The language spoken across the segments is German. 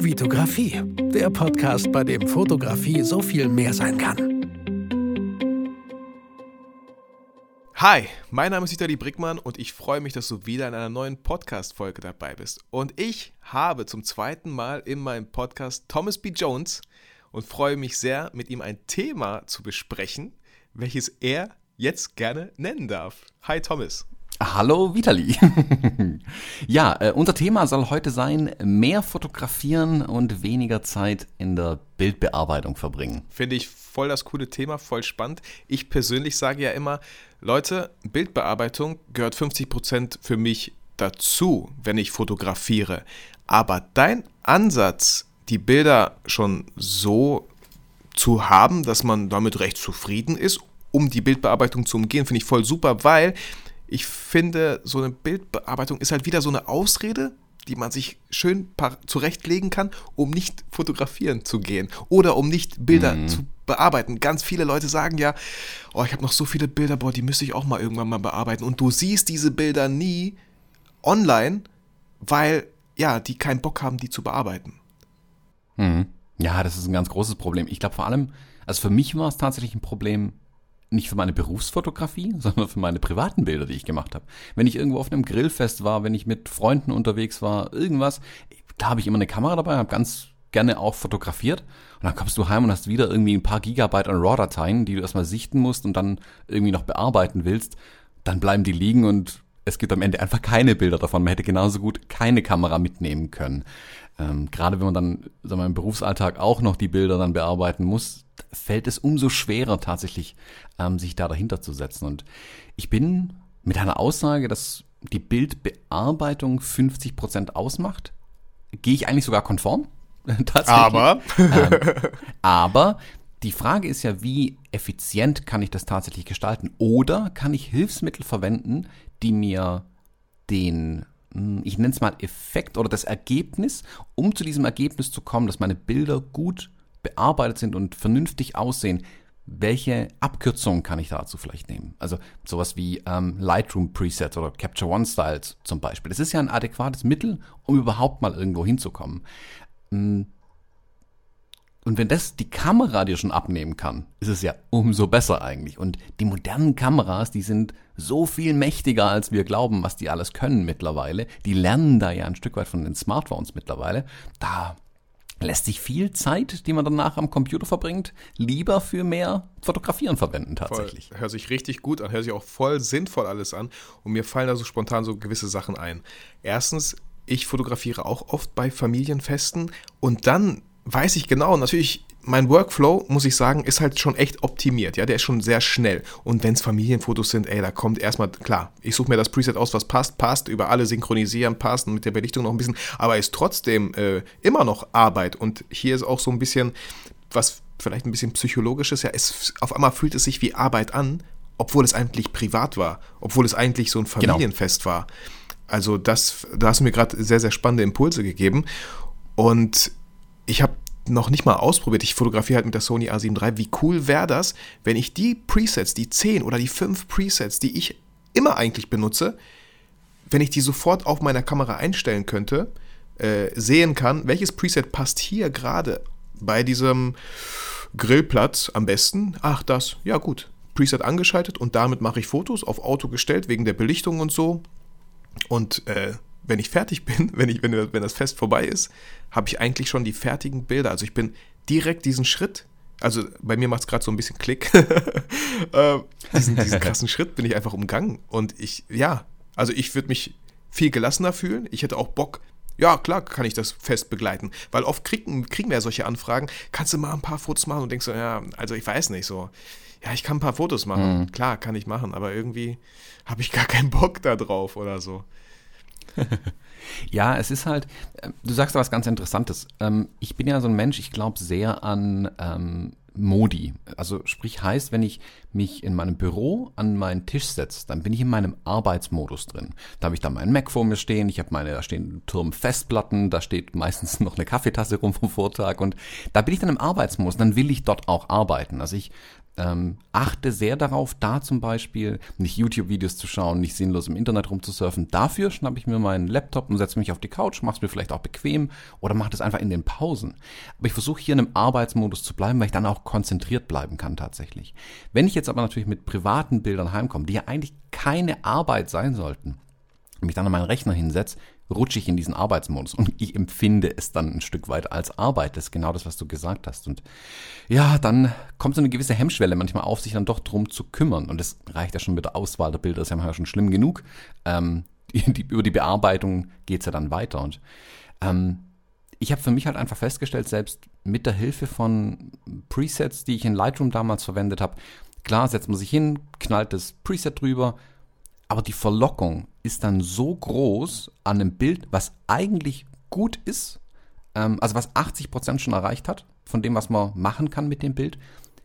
Vitografie, der Podcast, bei dem Fotografie so viel mehr sein kann. Hi, mein Name ist Vitali Brickmann und ich freue mich, dass du wieder in einer neuen Podcast-Folge dabei bist. Und ich habe zum zweiten Mal in meinem Podcast Thomas B. Jones und freue mich sehr, mit ihm ein Thema zu besprechen, welches er jetzt gerne nennen darf. Hi Thomas. Hallo Vitali. ja, äh, unser Thema soll heute sein, mehr fotografieren und weniger Zeit in der Bildbearbeitung verbringen. Finde ich voll das coole Thema, voll spannend. Ich persönlich sage ja immer, Leute, Bildbearbeitung gehört 50% für mich dazu, wenn ich fotografiere. Aber dein Ansatz, die Bilder schon so zu haben, dass man damit recht zufrieden ist, um die Bildbearbeitung zu umgehen, finde ich voll super, weil ich finde, so eine Bildbearbeitung ist halt wieder so eine Ausrede, die man sich schön zurechtlegen kann, um nicht fotografieren zu gehen oder um nicht Bilder mhm. zu bearbeiten. Ganz viele Leute sagen ja, oh, ich habe noch so viele Bilder, boah, die müsste ich auch mal irgendwann mal bearbeiten. Und du siehst diese Bilder nie online, weil ja, die keinen Bock haben, die zu bearbeiten. Mhm. Ja, das ist ein ganz großes Problem. Ich glaube vor allem, also für mich war es tatsächlich ein Problem, nicht für meine Berufsfotografie, sondern für meine privaten Bilder, die ich gemacht habe. Wenn ich irgendwo auf einem Grillfest war, wenn ich mit Freunden unterwegs war, irgendwas, da habe ich immer eine Kamera dabei, habe ganz gerne auch fotografiert. Und dann kommst du heim und hast wieder irgendwie ein paar Gigabyte an RAW-Dateien, die du erstmal sichten musst und dann irgendwie noch bearbeiten willst. Dann bleiben die liegen und es gibt am Ende einfach keine Bilder davon. Man hätte genauso gut keine Kamera mitnehmen können. Ähm, gerade wenn man dann sagen wir, im Berufsalltag auch noch die Bilder dann bearbeiten muss, fällt es umso schwerer tatsächlich, ähm, sich da dahinter zu setzen. Und ich bin mit einer Aussage, dass die Bildbearbeitung 50 Prozent ausmacht, gehe ich eigentlich sogar konform. tatsächlich. Aber. ähm, aber die Frage ist ja, wie effizient kann ich das tatsächlich gestalten? Oder kann ich Hilfsmittel verwenden, die mir den hm, ich nenne es mal Effekt oder das Ergebnis, um zu diesem Ergebnis zu kommen, dass meine Bilder gut bearbeitet sind und vernünftig aussehen, welche Abkürzungen kann ich dazu vielleicht nehmen? Also sowas wie ähm, Lightroom Presets oder Capture One Styles zum Beispiel. Das ist ja ein adäquates Mittel, um überhaupt mal irgendwo hinzukommen. Hm, und wenn das die Kamera dir schon abnehmen kann, ist es ja umso besser eigentlich. Und die modernen Kameras, die sind so viel mächtiger, als wir glauben, was die alles können mittlerweile. Die lernen da ja ein Stück weit von den Smartphones mittlerweile. Da lässt sich viel Zeit, die man danach am Computer verbringt, lieber für mehr Fotografieren verwenden tatsächlich. Voll, hört sich richtig gut an, hört sich auch voll sinnvoll alles an. Und mir fallen da so spontan so gewisse Sachen ein. Erstens, ich fotografiere auch oft bei Familienfesten und dann weiß ich genau, natürlich, mein Workflow, muss ich sagen, ist halt schon echt optimiert. Ja, der ist schon sehr schnell. Und wenn es Familienfotos sind, ey, da kommt erstmal, klar, ich suche mir das Preset aus, was passt, passt, über alle synchronisieren, passt und mit der Belichtung noch ein bisschen, aber ist trotzdem äh, immer noch Arbeit. Und hier ist auch so ein bisschen, was vielleicht ein bisschen psychologisches, ja, es, auf einmal fühlt es sich wie Arbeit an, obwohl es eigentlich privat war, obwohl es eigentlich so ein genau. Familienfest genau. war. Also das, da hast du mir gerade sehr, sehr spannende Impulse gegeben. Und ich habe noch nicht mal ausprobiert. Ich fotografiere halt mit der Sony A7 III. Wie cool wäre das, wenn ich die Presets, die 10 oder die 5 Presets, die ich immer eigentlich benutze, wenn ich die sofort auf meiner Kamera einstellen könnte, äh, sehen kann, welches Preset passt hier gerade bei diesem Grillplatz am besten. Ach, das, ja gut. Preset angeschaltet und damit mache ich Fotos auf Auto gestellt wegen der Belichtung und so. Und äh, wenn ich fertig bin, wenn, ich, wenn, wenn das Fest vorbei ist, habe ich eigentlich schon die fertigen Bilder. Also ich bin direkt diesen Schritt, also bei mir macht es gerade so ein bisschen Klick, äh, diesen, diesen krassen Schritt bin ich einfach umgangen. Und ich, ja, also ich würde mich viel gelassener fühlen. Ich hätte auch Bock, ja, klar kann ich das Fest begleiten. Weil oft kriegen, kriegen wir ja solche Anfragen, kannst du mal ein paar Fotos machen und denkst so, ja, also ich weiß nicht so. Ja, ich kann ein paar Fotos machen. Mhm. Klar, kann ich machen, aber irgendwie habe ich gar keinen Bock da drauf oder so. ja, es ist halt, äh, du sagst da was ganz Interessantes. Ähm, ich bin ja so ein Mensch, ich glaube sehr an ähm, Modi. Also sprich heißt, wenn ich mich in meinem Büro an meinen Tisch setze, dann bin ich in meinem Arbeitsmodus drin. Da habe ich dann meinen Mac vor mir stehen, ich habe meine, da stehen Turm Festplatten, da steht meistens noch eine Kaffeetasse rum vom Vortag und da bin ich dann im Arbeitsmodus, dann will ich dort auch arbeiten. Also ich ähm, achte sehr darauf, da zum Beispiel nicht YouTube-Videos zu schauen, nicht sinnlos im Internet rumzusurfen. Dafür schnappe ich mir meinen Laptop und setze mich auf die Couch, mache es mir vielleicht auch bequem oder mache das einfach in den Pausen. Aber ich versuche hier in einem Arbeitsmodus zu bleiben, weil ich dann auch konzentriert bleiben kann tatsächlich. Wenn ich jetzt aber natürlich mit privaten Bildern heimkomme, die ja eigentlich keine Arbeit sein sollten, und mich dann an meinen Rechner hinsetze, rutsche ich in diesen Arbeitsmodus und ich empfinde es dann ein Stück weit als Arbeit. Das ist genau das, was du gesagt hast. Und ja, dann kommt so eine gewisse Hemmschwelle manchmal auf, sich dann doch drum zu kümmern. Und das reicht ja schon mit der Auswahl der Bilder, das ist ja manchmal schon schlimm genug. Ähm, die, die, über die Bearbeitung geht's ja dann weiter. Und ähm, ich habe für mich halt einfach festgestellt, selbst mit der Hilfe von Presets, die ich in Lightroom damals verwendet habe, klar setzt man sich hin, knallt das Preset drüber, aber die Verlockung ist dann so groß an einem Bild, was eigentlich gut ist, ähm, also was 80% schon erreicht hat, von dem, was man machen kann mit dem Bild,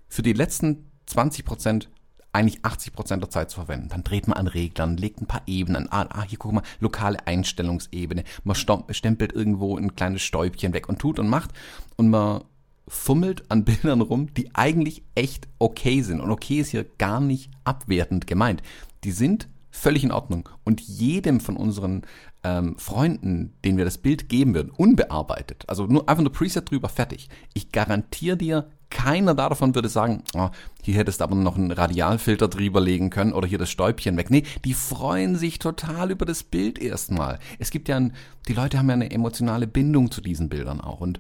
für die letzten 20% eigentlich 80% der Zeit zu verwenden. Dann dreht man an Reglern, legt ein paar Ebenen an. Ah, hier guck mal, lokale Einstellungsebene. Man stempelt irgendwo ein kleines Stäubchen weg und tut und macht. Und man fummelt an Bildern rum, die eigentlich echt okay sind. Und okay ist hier gar nicht abwertend gemeint. Die sind völlig in Ordnung. Und jedem von unseren ähm, Freunden, denen wir das Bild geben würden, unbearbeitet, also nur einfach nur Preset drüber, fertig. Ich garantiere dir, keiner davon würde sagen, oh, hier hättest du aber noch einen Radialfilter drüber legen können oder hier das Stäubchen weg. Nee, die freuen sich total über das Bild erstmal. Es gibt ja, ein, die Leute haben ja eine emotionale Bindung zu diesen Bildern auch und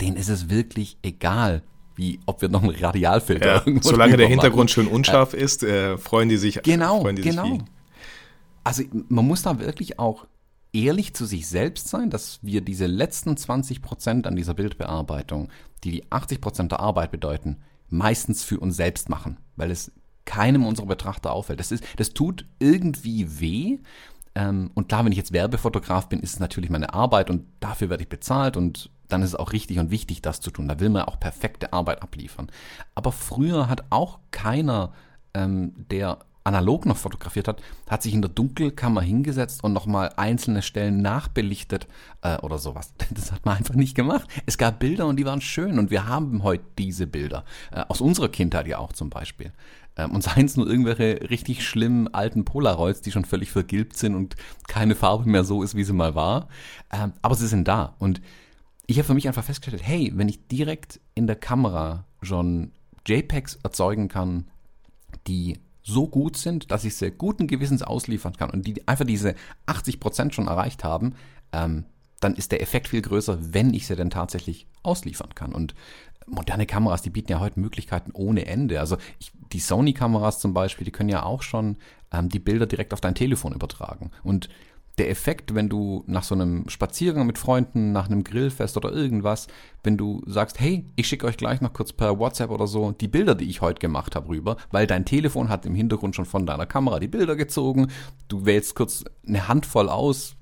denen ist es wirklich egal, wie ob wir noch einen Radialfilter ja, Solange der Hintergrund schön unscharf äh, ist, äh, freuen die sich. Genau, freuen die genau. Sich also man muss da wirklich auch ehrlich zu sich selbst sein, dass wir diese letzten 20 Prozent an dieser Bildbearbeitung, die die 80 Prozent der Arbeit bedeuten, meistens für uns selbst machen, weil es keinem unserer Betrachter auffällt. Das ist, das tut irgendwie weh. Ähm, und klar, wenn ich jetzt Werbefotograf bin, ist es natürlich meine Arbeit und dafür werde ich bezahlt und dann ist es auch richtig und wichtig, das zu tun. Da will man auch perfekte Arbeit abliefern. Aber früher hat auch keiner, ähm, der analog noch fotografiert hat, hat sich in der Dunkelkammer hingesetzt und nochmal einzelne Stellen nachbelichtet äh, oder sowas. Das hat man einfach nicht gemacht. Es gab Bilder und die waren schön und wir haben heute diese Bilder. Äh, aus unserer Kindheit ja auch zum Beispiel. Ähm, und seien es nur irgendwelche richtig schlimmen alten Polaroids, die schon völlig vergilbt sind und keine Farbe mehr so ist, wie sie mal war. Ähm, aber sie sind da. Und ich habe für mich einfach festgestellt, hey, wenn ich direkt in der Kamera schon JPEGs erzeugen kann, die so gut sind, dass ich sie guten Gewissens ausliefern kann und die einfach diese 80 Prozent schon erreicht haben, ähm, dann ist der Effekt viel größer, wenn ich sie denn tatsächlich ausliefern kann. Und moderne Kameras, die bieten ja heute Möglichkeiten ohne Ende. Also ich, die Sony-Kameras zum Beispiel, die können ja auch schon ähm, die Bilder direkt auf dein Telefon übertragen. Und der Effekt, wenn du nach so einem Spaziergang mit Freunden, nach einem Grillfest oder irgendwas, wenn du sagst, hey, ich schicke euch gleich noch kurz per WhatsApp oder so die Bilder, die ich heute gemacht habe, rüber, weil dein Telefon hat im Hintergrund schon von deiner Kamera die Bilder gezogen, du wählst kurz eine Handvoll aus,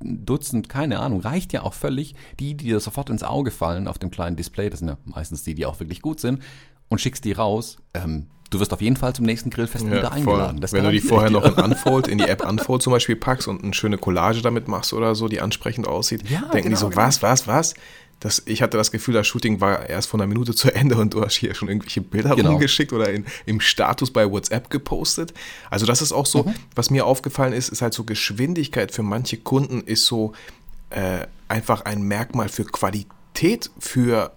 Dutzend, keine Ahnung, reicht ja auch völlig, die, die dir sofort ins Auge fallen auf dem kleinen Display, das sind ja meistens die, die auch wirklich gut sind, und schickst die raus, ähm, du wirst auf jeden Fall zum nächsten Grillfest ja, wieder eingeladen. Wenn du die vorher noch in Unfold, in die App Unfold zum Beispiel packst und eine schöne Collage damit machst oder so, die ansprechend aussieht, ja, denken genau, die so, genau. was, was, was? Das, ich hatte das Gefühl, das Shooting war erst von einer Minute zu Ende und du hast hier schon irgendwelche Bilder genau. rumgeschickt oder in, im Status bei WhatsApp gepostet. Also das ist auch so, mhm. was mir aufgefallen ist, ist halt so Geschwindigkeit für manche Kunden ist so äh, einfach ein Merkmal für Qualität für,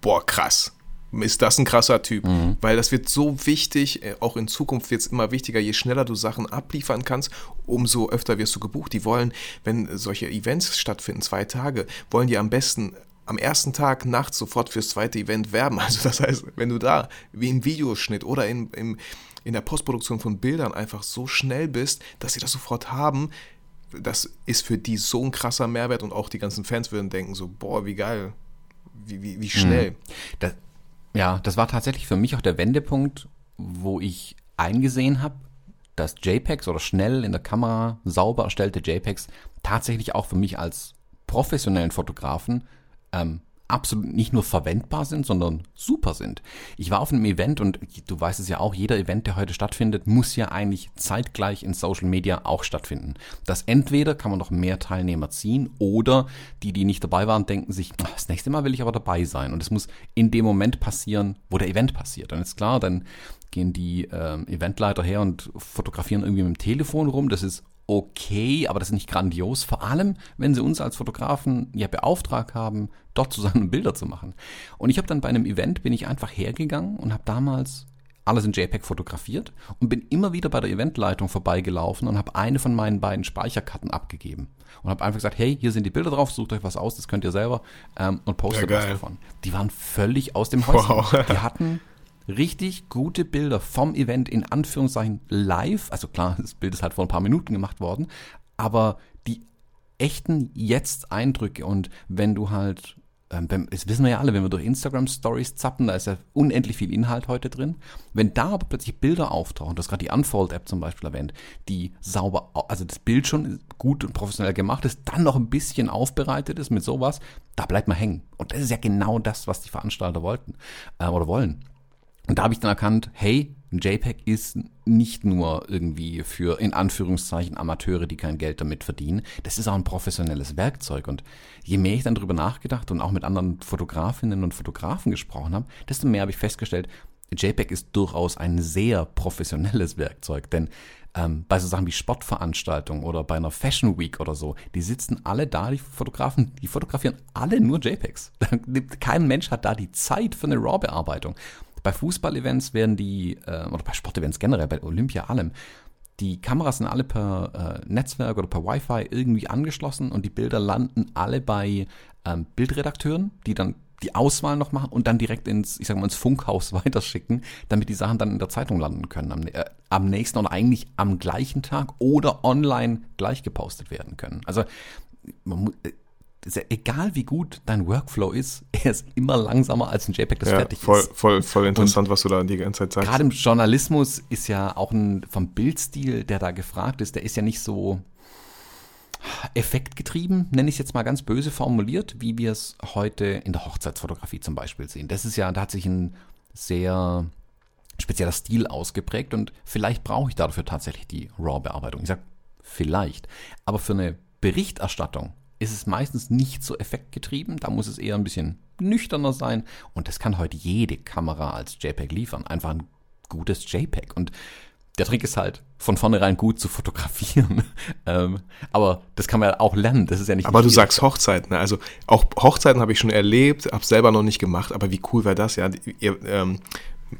boah, krass ist das ein krasser Typ. Mhm. Weil das wird so wichtig, äh, auch in Zukunft wird es immer wichtiger, je schneller du Sachen abliefern kannst, umso öfter wirst du gebucht. Die wollen, wenn solche Events stattfinden, zwei Tage, wollen die am besten am ersten Tag nachts sofort fürs zweite Event werben. Also das heißt, wenn du da wie im Videoschnitt oder in, im, in der Postproduktion von Bildern einfach so schnell bist, dass sie das sofort haben, das ist für die so ein krasser Mehrwert und auch die ganzen Fans würden denken so, boah, wie geil, wie, wie, wie schnell. Mhm. Das, ja, das war tatsächlich für mich auch der Wendepunkt, wo ich eingesehen habe, dass JPEGs oder schnell in der Kamera sauber erstellte JPEGs tatsächlich auch für mich als professionellen Fotografen ähm, absolut nicht nur verwendbar sind, sondern super sind. Ich war auf einem Event und du weißt es ja auch, jeder Event, der heute stattfindet, muss ja eigentlich zeitgleich in Social Media auch stattfinden. Das entweder kann man noch mehr Teilnehmer ziehen oder die, die nicht dabei waren, denken sich, das nächste Mal will ich aber dabei sein. Und es muss in dem Moment passieren, wo der Event passiert. Dann ist klar, dann gehen die äh, Eventleiter her und fotografieren irgendwie mit dem Telefon rum. Das ist okay, aber das ist nicht grandios. Vor allem, wenn sie uns als Fotografen ja beauftragt haben, dort zusammen Bilder zu machen. Und ich habe dann bei einem Event, bin ich einfach hergegangen und habe damals alles in JPEG fotografiert und bin immer wieder bei der Eventleitung vorbeigelaufen und habe eine von meinen beiden Speicherkarten abgegeben und habe einfach gesagt, hey, hier sind die Bilder drauf, sucht euch was aus, das könnt ihr selber ähm, und postet ja, was davon. Die waren völlig aus dem Häuschen. Wow. Die hatten richtig gute Bilder vom Event in Anführungszeichen live. Also klar, das Bild ist halt vor ein paar Minuten gemacht worden, aber die echten Jetzt-Eindrücke und wenn du halt, ähm, das wissen wir ja alle, wenn wir durch Instagram Stories zappen, da ist ja unendlich viel Inhalt heute drin. Wenn da aber plötzlich Bilder auftauchen, du hast gerade die Unfold-App zum Beispiel erwähnt, die sauber, also das Bild schon gut und professionell gemacht ist, dann noch ein bisschen aufbereitet ist mit sowas, da bleibt man hängen. Und das ist ja genau das, was die Veranstalter wollten äh, oder wollen. Und da habe ich dann erkannt, hey, ein JPEG ist nicht nur irgendwie für in Anführungszeichen Amateure, die kein Geld damit verdienen. Das ist auch ein professionelles Werkzeug. Und je mehr ich dann drüber nachgedacht und auch mit anderen Fotografinnen und Fotografen gesprochen habe, desto mehr habe ich festgestellt, JPEG ist durchaus ein sehr professionelles Werkzeug. Denn ähm, bei so Sachen wie Sportveranstaltungen oder bei einer Fashion Week oder so, die sitzen alle da, die Fotografen, die fotografieren alle nur JPEGs. Kein Mensch hat da die Zeit für eine RAW-Bearbeitung. Bei Fußballevents werden die, äh, oder bei Sportevents generell, bei Olympia allem, die Kameras sind alle per äh, Netzwerk oder per Wi-Fi irgendwie angeschlossen und die Bilder landen alle bei ähm, Bildredakteuren, die dann die Auswahl noch machen und dann direkt ins, ich sag mal, ins Funkhaus weiterschicken, damit die Sachen dann in der Zeitung landen können am, äh, am nächsten oder eigentlich am gleichen Tag oder online gleich gepostet werden können. Also man, ja egal wie gut dein Workflow ist, er ist immer langsamer als ein JPEG, das ja, fertig voll, ist. Voll, voll interessant, Und was du da die ganze Zeit sagst. Gerade im Journalismus ist ja auch ein vom Bildstil, der da gefragt ist, der ist ja nicht so effektgetrieben, nenne ich es jetzt mal ganz böse formuliert, wie wir es heute in der Hochzeitsfotografie zum Beispiel sehen. Das ist ja, da hat sich ein sehr spezieller Stil ausgeprägt und vielleicht brauche ich dafür tatsächlich die RAW-Bearbeitung. Ich sage vielleicht, aber für eine Berichterstattung ist es meistens nicht so effektgetrieben. Da muss es eher ein bisschen nüchterner sein. Und das kann heute jede Kamera als JPEG liefern. Einfach ein gutes JPEG. Und der Trick ist halt, von vornherein gut zu fotografieren. ähm, aber das kann man ja auch lernen. Das ist ja nicht. Aber du sagst Hochzeiten. Also auch Hochzeiten habe ich schon erlebt, habe selber noch nicht gemacht. Aber wie cool wäre das? Ja, ihr, ähm,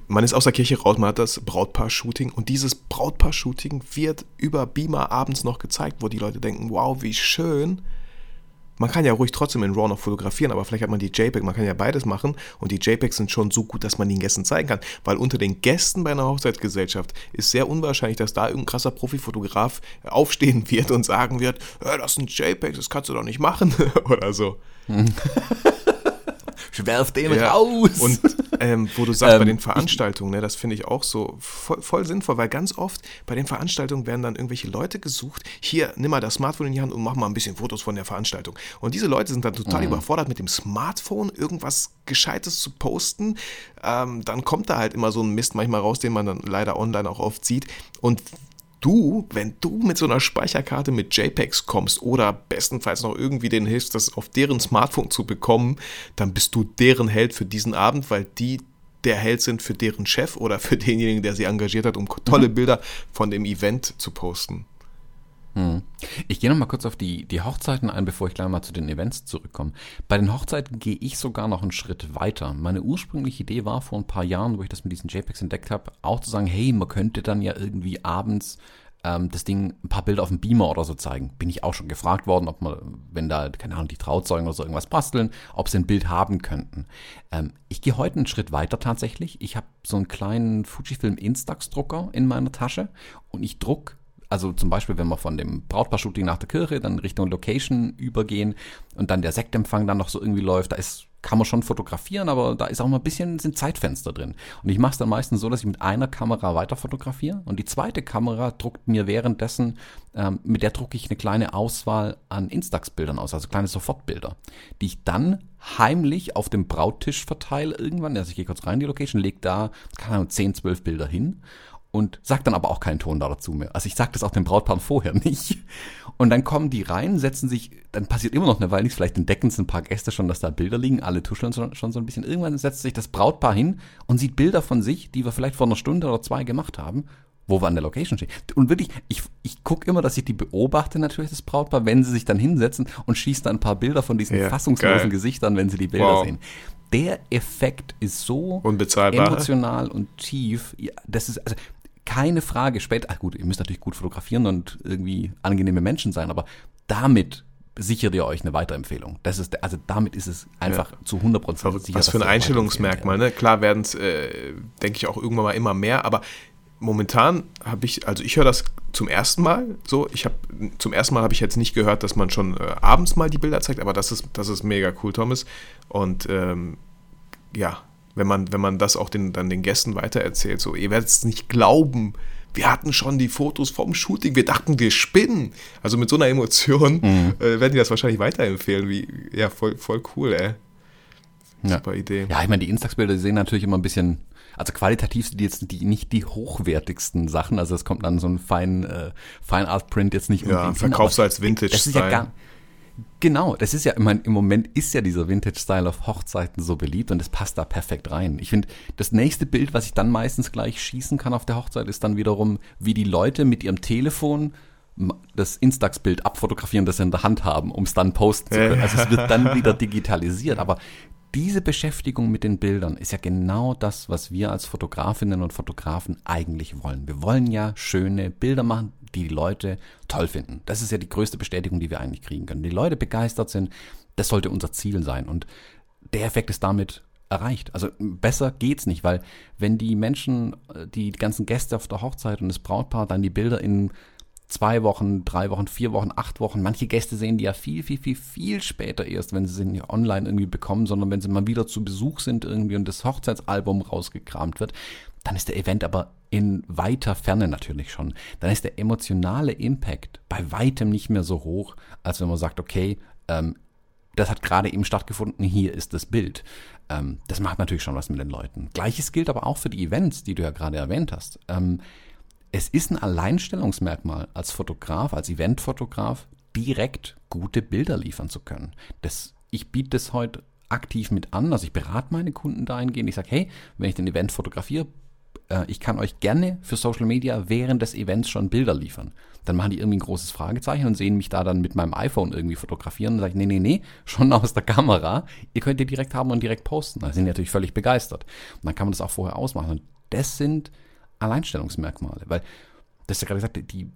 man ist aus der Kirche raus, man hat das Brautpaar-Shooting und dieses Brautpaar-Shooting wird über Beamer abends noch gezeigt, wo die Leute denken, wow, wie schön man kann ja ruhig trotzdem in RAW noch fotografieren, aber vielleicht hat man die JPEG, man kann ja beides machen und die JPEGs sind schon so gut, dass man den Gästen zeigen kann, weil unter den Gästen bei einer Hochzeitsgesellschaft ist sehr unwahrscheinlich, dass da irgendein krasser Profifotograf aufstehen wird und sagen wird, das sind JPEGs, das kannst du doch nicht machen oder so. werf den ja. raus. Und ähm, wo du sagst, ähm, bei den Veranstaltungen, ne, das finde ich auch so voll, voll, sinnvoll, weil ganz oft bei den Veranstaltungen werden dann irgendwelche Leute gesucht, hier, nimm mal das Smartphone in die Hand und mach mal ein bisschen Fotos von der Veranstaltung. Und diese Leute sind dann total mhm. überfordert mit dem Smartphone, irgendwas Gescheites zu posten. Ähm, dann kommt da halt immer so ein Mist manchmal raus, den man dann leider online auch oft sieht. Und du, wenn du mit so einer Speicherkarte mit JPEGs kommst oder bestenfalls noch irgendwie denen hilfst, das auf deren Smartphone zu bekommen, dann bist du deren Held für diesen Abend, weil die der Held sind für deren Chef oder für denjenigen, der sie engagiert hat, um tolle mhm. Bilder von dem Event zu posten. Hm. Ich gehe noch mal kurz auf die, die Hochzeiten ein, bevor ich gleich mal zu den Events zurückkomme. Bei den Hochzeiten gehe ich sogar noch einen Schritt weiter. Meine ursprüngliche Idee war vor ein paar Jahren, wo ich das mit diesen JPEGs entdeckt habe, auch zu sagen, hey, man könnte dann ja irgendwie abends ähm, das Ding ein paar Bilder auf dem Beamer oder so zeigen. Bin ich auch schon gefragt worden, ob man, wenn da, keine Ahnung, die Trauzeugen oder so irgendwas basteln, ob sie ein Bild haben könnten. Ähm, ich gehe heute einen Schritt weiter tatsächlich. Ich habe so einen kleinen Fujifilm Instax-Drucker in meiner Tasche und ich druck also zum Beispiel, wenn wir von dem Brautpaar-Shooting nach der Kirche dann Richtung Location übergehen und dann der Sektempfang dann noch so irgendwie läuft, da ist kann man schon fotografieren, aber da ist auch mal ein bisschen sind Zeitfenster drin. Und ich mache es dann meistens so, dass ich mit einer Kamera weiter fotografiere und die zweite Kamera druckt mir währenddessen, ähm, mit der drucke ich eine kleine Auswahl an Instax-Bildern aus, also kleine Sofortbilder, die ich dann heimlich auf dem Brauttisch verteile irgendwann. Also ich gehe kurz rein in die Location, leg da, keine Ahnung, 10, 12 Bilder hin und sag dann aber auch keinen Ton dazu mehr. Also ich sag das auch den Brautpaaren vorher nicht. Und dann kommen die rein, setzen sich, dann passiert immer noch eine Weile nichts, vielleicht entdecken es ein paar Gäste schon, dass da Bilder liegen, alle tuscheln schon so ein bisschen. Irgendwann setzt sich das Brautpaar hin und sieht Bilder von sich, die wir vielleicht vor einer Stunde oder zwei gemacht haben, wo wir an der Location stehen. Und wirklich, ich, ich gucke immer, dass ich die beobachte natürlich, das Brautpaar, wenn sie sich dann hinsetzen und schießt dann ein paar Bilder von diesen ja, fassungslosen geil. Gesichtern, wenn sie die Bilder wow. sehen der Effekt ist so emotional und tief. Ja, das ist, also keine Frage später, ach gut, ihr müsst natürlich gut fotografieren und irgendwie angenehme Menschen sein, aber damit sichert ihr euch eine Weiterempfehlung. Das ist, also damit ist es einfach ja. zu 100% sicher. Was für ein Einstellungsmerkmal, ne? Klar werden es, äh, denke ich, auch irgendwann mal immer mehr, aber momentan habe ich, also ich höre das zum ersten Mal so. Ich habe zum ersten Mal habe ich jetzt nicht gehört, dass man schon äh, abends mal die Bilder zeigt, aber das ist, das ist mega cool, Thomas. Und ähm, ja, wenn man, wenn man das auch den, dann den Gästen weitererzählt. So, ihr werdet es nicht glauben. Wir hatten schon die Fotos vom Shooting, wir dachten, wir spinnen. Also mit so einer Emotion mhm. äh, werden die das wahrscheinlich weiterempfehlen. Wie, ja, voll, voll cool, ey. Super ja. Idee. Ja, ich meine, die Instax-Bilder sehen natürlich immer ein bisschen, also qualitativ sind die jetzt die, nicht die hochwertigsten Sachen. Also es kommt dann so ein fein, äh, Fine Art Print jetzt nicht Ja, verkaufst du als Vintage-Style. Das ist ja gar, Genau, das ist ja, ich meine, im Moment ist ja dieser Vintage-Style auf Hochzeiten so beliebt und das passt da perfekt rein. Ich finde, das nächste Bild, was ich dann meistens gleich schießen kann auf der Hochzeit, ist dann wiederum, wie die Leute mit ihrem Telefon das Instax-Bild abfotografieren, das sie in der Hand haben, um es dann posten zu können. Also es wird dann wieder digitalisiert. Aber diese Beschäftigung mit den Bildern ist ja genau das, was wir als Fotografinnen und Fotografen eigentlich wollen. Wir wollen ja schöne Bilder machen, die die Leute toll finden. Das ist ja die größte Bestätigung, die wir eigentlich kriegen können. Die Leute begeistert sind, das sollte unser Ziel sein. Und der Effekt ist damit erreicht. Also besser geht's nicht, weil wenn die Menschen, die ganzen Gäste auf der Hochzeit und das Brautpaar dann die Bilder in zwei Wochen, drei Wochen, vier Wochen, acht Wochen. Manche Gäste sehen die ja viel, viel, viel, viel später erst, wenn sie sie online irgendwie bekommen, sondern wenn sie mal wieder zu Besuch sind irgendwie und das Hochzeitsalbum rausgekramt wird. Dann ist der Event aber in weiter Ferne natürlich schon. Dann ist der emotionale Impact bei weitem nicht mehr so hoch, als wenn man sagt, okay, ähm, das hat gerade eben stattgefunden, hier ist das Bild. Ähm, das macht natürlich schon was mit den Leuten. Gleiches gilt aber auch für die Events, die du ja gerade erwähnt hast. Ähm, es ist ein Alleinstellungsmerkmal als Fotograf, als Eventfotograf, direkt gute Bilder liefern zu können. Das, ich biete das heute aktiv mit an, also ich berate meine Kunden dahingehend. Ich sage, hey, wenn ich den Event fotografiere, äh, ich kann euch gerne für Social Media während des Events schon Bilder liefern. Dann machen die irgendwie ein großes Fragezeichen und sehen mich da dann mit meinem iPhone irgendwie fotografieren und sage ich, nee, nee, nee, schon aus der Kamera. Ihr könnt die direkt haben und direkt posten. Da sind die natürlich völlig begeistert. Und dann kann man das auch vorher ausmachen. Und das sind Alleinstellungsmerkmale, weil, das ist ja gerade gesagt, die,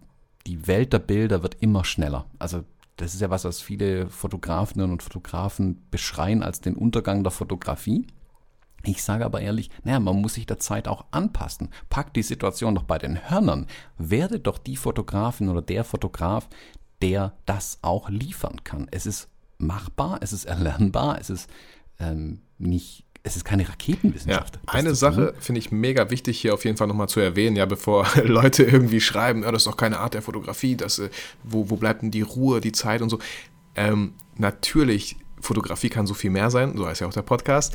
die Welt der Bilder wird immer schneller. Also das ist ja was, was viele Fotografinnen und Fotografen beschreien als den Untergang der Fotografie. Ich sage aber ehrlich, naja, man muss sich der Zeit auch anpassen. Packt die Situation doch bei den Hörnern. Werde doch die Fotografin oder der Fotograf, der das auch liefern kann. Es ist machbar, es ist erlernbar, es ist ähm, nicht es ist keine Raketenwissenschaft. Ja, eine Sache finde ich mega wichtig hier auf jeden Fall nochmal zu erwähnen, ja, bevor Leute irgendwie schreiben, ja, das ist doch keine Art der Fotografie, das, äh, wo, wo bleibt denn die Ruhe, die Zeit und so. Ähm, natürlich, Fotografie kann so viel mehr sein, so heißt ja auch der Podcast.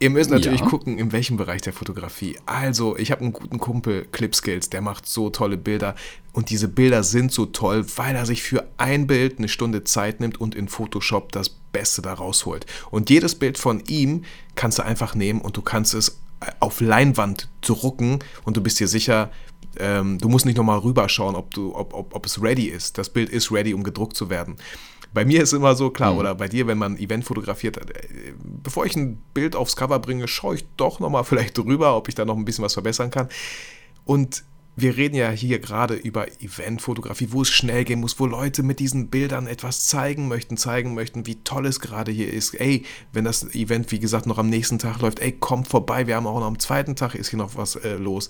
Ihr müsst natürlich ja. gucken, in welchem Bereich der Fotografie. Also, ich habe einen guten Kumpel, Clip Skills, der macht so tolle Bilder. Und diese Bilder sind so toll, weil er sich für ein Bild eine Stunde Zeit nimmt und in Photoshop das Beste da rausholt. Und jedes Bild von ihm kannst du einfach nehmen und du kannst es auf Leinwand drucken und du bist dir sicher, ähm, du musst nicht nochmal rüberschauen, ob, du, ob, ob, ob es ready ist. Das Bild ist ready, um gedruckt zu werden. Bei mir ist immer so, klar, mhm. oder bei dir, wenn man ein Event fotografiert, äh, bevor ich ein Bild aufs Cover bringe, schaue ich doch nochmal vielleicht drüber, ob ich da noch ein bisschen was verbessern kann. Und wir reden ja hier gerade über Eventfotografie, wo es schnell gehen muss, wo Leute mit diesen Bildern etwas zeigen möchten, zeigen möchten, wie toll es gerade hier ist. Ey, wenn das Event, wie gesagt, noch am nächsten Tag läuft, ey, kommt vorbei, wir haben auch noch am zweiten Tag ist hier noch was äh, los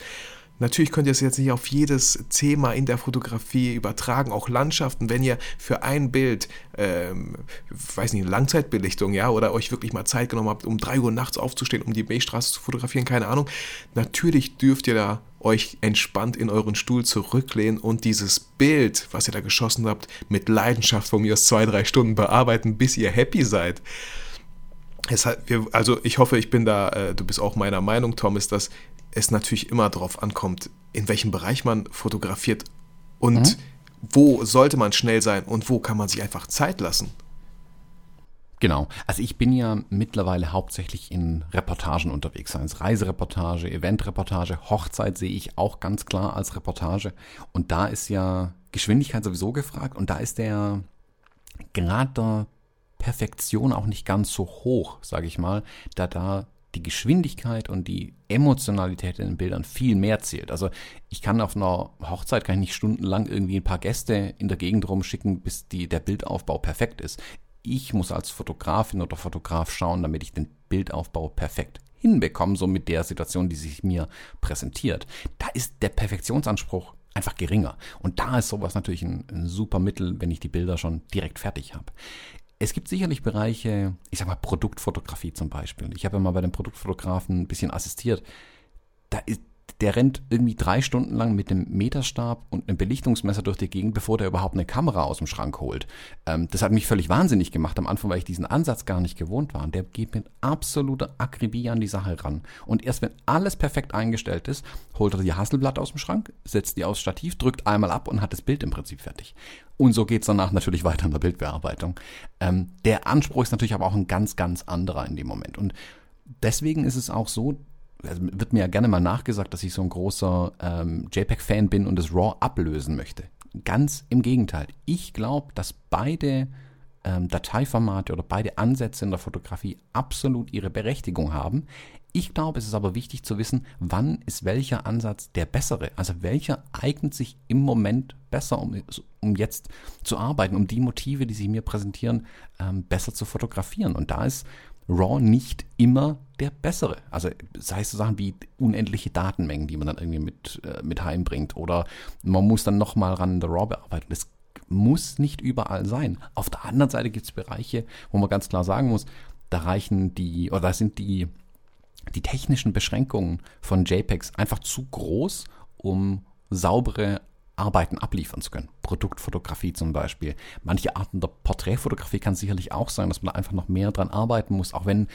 Natürlich könnt ihr es jetzt nicht auf jedes Thema in der Fotografie übertragen, auch Landschaften. Wenn ihr für ein Bild, ähm, weiß nicht, Langzeitbelichtung, ja, oder euch wirklich mal Zeit genommen habt, um 3 Uhr nachts aufzustehen, um die Milchstraße zu fotografieren, keine Ahnung. Natürlich dürft ihr da euch entspannt in euren Stuhl zurücklehnen und dieses Bild, was ihr da geschossen habt, mit Leidenschaft von mir aus zwei, drei Stunden bearbeiten, bis ihr happy seid. Hat, also ich hoffe, ich bin da, äh, du bist auch meiner Meinung, Tom, ist, dass es natürlich immer darauf ankommt, in welchem Bereich man fotografiert und mhm. wo sollte man schnell sein und wo kann man sich einfach Zeit lassen. Genau. Also ich bin ja mittlerweile hauptsächlich in Reportagen unterwegs, seien es Reisereportage, Eventreportage, Hochzeit sehe ich auch ganz klar als Reportage. Und da ist ja Geschwindigkeit sowieso gefragt und da ist der Grad der Perfektion auch nicht ganz so hoch, sage ich mal, da da die Geschwindigkeit und die Emotionalität in den Bildern viel mehr zählt. Also ich kann auf einer Hochzeit kann ich nicht stundenlang irgendwie ein paar Gäste in der Gegend rumschicken, bis die, der Bildaufbau perfekt ist. Ich muss als Fotografin oder Fotograf schauen, damit ich den Bildaufbau perfekt hinbekomme, so mit der Situation, die sich mir präsentiert. Da ist der Perfektionsanspruch einfach geringer. Und da ist sowas natürlich ein, ein super Mittel, wenn ich die Bilder schon direkt fertig habe. Es gibt sicherlich Bereiche, ich sag mal Produktfotografie zum Beispiel. Ich habe ja mal bei den Produktfotografen ein bisschen assistiert. Da ist, der rennt irgendwie drei Stunden lang mit einem Meterstab und einem Belichtungsmesser durch die Gegend, bevor der überhaupt eine Kamera aus dem Schrank holt. Ähm, das hat mich völlig wahnsinnig gemacht am Anfang, weil ich diesen Ansatz gar nicht gewohnt war. Und der geht mit absoluter Akribie an die Sache ran. Und erst wenn alles perfekt eingestellt ist, holt er die Hasselblatt aus dem Schrank, setzt die aufs Stativ, drückt einmal ab und hat das Bild im Prinzip fertig. Und so geht's danach natürlich weiter in der Bildbearbeitung. Ähm, der Anspruch ist natürlich aber auch ein ganz, ganz anderer in dem Moment. Und deswegen ist es auch so, also wird mir ja gerne mal nachgesagt, dass ich so ein großer ähm, JPEG-Fan bin und das RAW ablösen möchte. Ganz im Gegenteil. Ich glaube, dass beide ähm, Dateiformate oder beide Ansätze in der Fotografie absolut ihre Berechtigung haben. Ich glaube, es ist aber wichtig zu wissen, wann ist welcher Ansatz der bessere. Also welcher eignet sich im Moment besser, um, um jetzt zu arbeiten, um die Motive, die sich mir präsentieren, ähm, besser zu fotografieren. Und da ist RAW nicht immer der bessere. Also sei es so Sachen wie unendliche Datenmengen, die man dann irgendwie mit, äh, mit heimbringt oder man muss dann nochmal ran in der RAW bearbeiten. Das muss nicht überall sein. Auf der anderen Seite gibt es Bereiche, wo man ganz klar sagen muss, da reichen die, oder da sind die, die technischen Beschränkungen von JPEGs einfach zu groß, um saubere Arbeiten abliefern zu können. Produktfotografie zum Beispiel. Manche Arten der Porträtfotografie kann sicherlich auch sein, dass man da einfach noch mehr dran arbeiten muss, auch wenn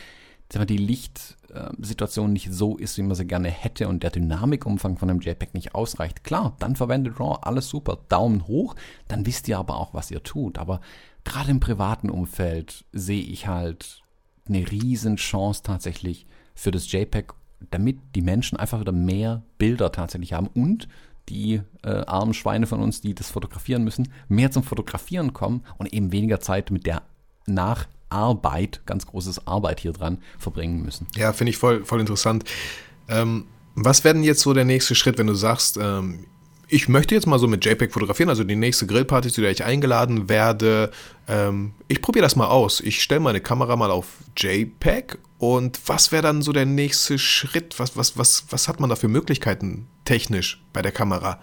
die Lichtsituation nicht so ist, wie man sie gerne hätte und der Dynamikumfang von einem JPEG nicht ausreicht. Klar, dann verwendet RAW alles super, Daumen hoch, dann wisst ihr aber auch, was ihr tut. Aber gerade im privaten Umfeld sehe ich halt eine riesen Chance tatsächlich für das JPEG, damit die Menschen einfach wieder mehr Bilder tatsächlich haben und die äh, armen Schweine von uns, die das fotografieren müssen, mehr zum Fotografieren kommen und eben weniger Zeit mit der Nacharbeit, ganz großes Arbeit hier dran, verbringen müssen. Ja, finde ich voll, voll interessant. Ähm, was wäre denn jetzt so der nächste Schritt, wenn du sagst, ähm, ich möchte jetzt mal so mit JPEG fotografieren, also die nächste Grillparty, zu der ich eingeladen werde. Ähm, ich probiere das mal aus. Ich stelle meine Kamera mal auf JPEG und was wäre dann so der nächste Schritt? Was, was, was, was hat man da für Möglichkeiten technisch bei der Kamera?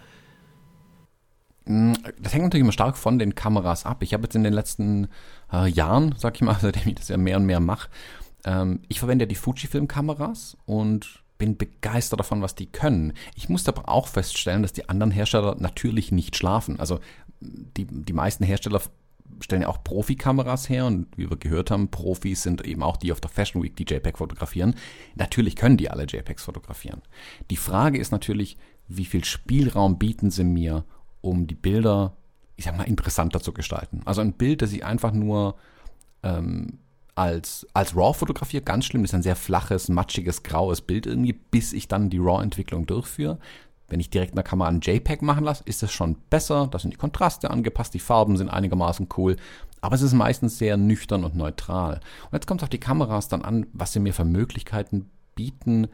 Mm, das hängt natürlich immer stark von den Kameras ab. Ich habe jetzt in den letzten äh, Jahren, sag ich mal, seitdem ich das ja mehr und mehr mache, ähm, ich verwende ja die Fujifilm-Kameras und bin begeistert davon, was die können. Ich musste aber auch feststellen, dass die anderen Hersteller natürlich nicht schlafen. Also die, die meisten Hersteller stellen ja auch Profikameras her und wie wir gehört haben, Profis sind eben auch die auf der Fashion Week, die JPEG fotografieren. Natürlich können die alle JPEGs fotografieren. Die Frage ist natürlich, wie viel Spielraum bieten sie mir, um die Bilder, ich sag mal, interessanter zu gestalten. Also ein Bild, das ich einfach nur ähm, als, als RAW fotografiere, ganz schlimm, das ist ein sehr flaches, matschiges, graues Bild irgendwie, bis ich dann die RAW-Entwicklung durchführe. Wenn ich direkt in der Kamera ein JPEG machen lasse, ist das schon besser. Da sind die Kontraste angepasst, die Farben sind einigermaßen cool. Aber es ist meistens sehr nüchtern und neutral. Und jetzt kommt es auf die Kameras dann an, was sie mir für Möglichkeiten bieten,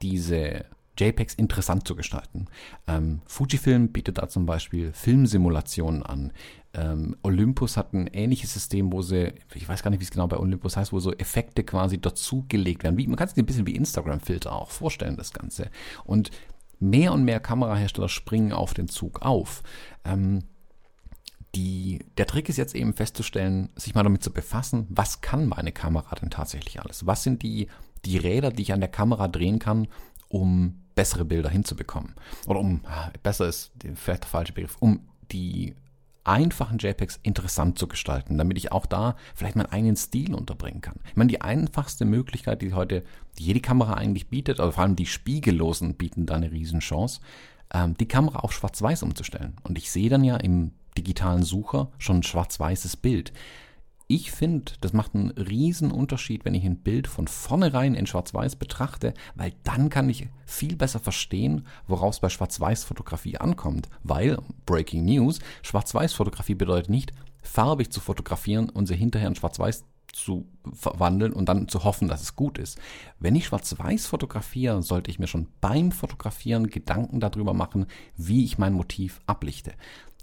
diese JPEGs interessant zu gestalten. Ähm, Fujifilm bietet da zum Beispiel Filmsimulationen an. Ähm, Olympus hat ein ähnliches System, wo sie, ich weiß gar nicht, wie es genau bei Olympus heißt, wo so Effekte quasi dazugelegt werden. Wie, man kann sich ein bisschen wie Instagram-Filter auch vorstellen, das Ganze. Und mehr und mehr Kamerahersteller springen auf den Zug auf. Ähm, die, der Trick ist jetzt eben festzustellen, sich mal damit zu befassen, was kann meine Kamera denn tatsächlich alles? Was sind die, die Räder, die ich an der Kamera drehen kann, um bessere Bilder hinzubekommen? Oder um, ah, besser ist vielleicht der falsche Begriff, um die einfachen JPEGs interessant zu gestalten, damit ich auch da vielleicht meinen eigenen Stil unterbringen kann. Ich meine, die einfachste Möglichkeit, die heute jede Kamera eigentlich bietet, also vor allem die Spiegellosen bieten da eine Riesenchance, ähm, die Kamera auf Schwarz-Weiß umzustellen. Und ich sehe dann ja im digitalen Sucher schon ein schwarz-weißes Bild. Ich finde, das macht einen riesen Unterschied, wenn ich ein Bild von vornherein in Schwarz-Weiß betrachte, weil dann kann ich viel besser verstehen, woraus bei Schwarz-Weiß-Fotografie ankommt. Weil, Breaking News, Schwarz-Weiß-Fotografie bedeutet nicht, farbig zu fotografieren und sie hinterher in Schwarz-Weiß zu verwandeln und dann zu hoffen, dass es gut ist. Wenn ich schwarz-weiß fotografiere, sollte ich mir schon beim Fotografieren Gedanken darüber machen, wie ich mein Motiv ablichte.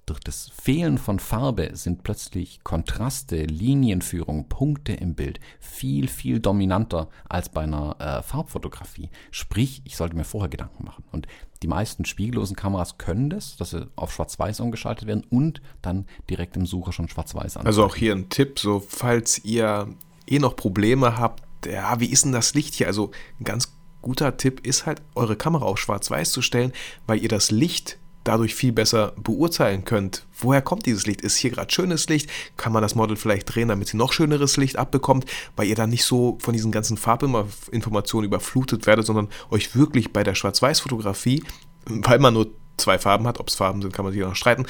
Durch das Fehlen von Farbe sind plötzlich Kontraste, Linienführung, Punkte im Bild viel, viel dominanter als bei einer äh, Farbfotografie. Sprich, ich sollte mir vorher Gedanken machen. Und die meisten spiegellosen Kameras können das, dass sie auf Schwarz-Weiß umgeschaltet werden und dann direkt im Sucher schon Schwarz-Weiß an. Also auch hier ein Tipp, so falls ihr eh noch Probleme habt, ja, wie ist denn das Licht hier? Also ein ganz guter Tipp ist halt, eure Kamera auf Schwarz-Weiß zu stellen, weil ihr das Licht dadurch viel besser beurteilen könnt, woher kommt dieses Licht? Ist hier gerade schönes Licht? Kann man das Model vielleicht drehen, damit sie noch schöneres Licht abbekommt, weil ihr dann nicht so von diesen ganzen Farbinformationen überflutet werdet, sondern euch wirklich bei der Schwarz-Weiß-Fotografie, weil man nur zwei Farben hat, ob es Farben sind, kann man sich noch streiten,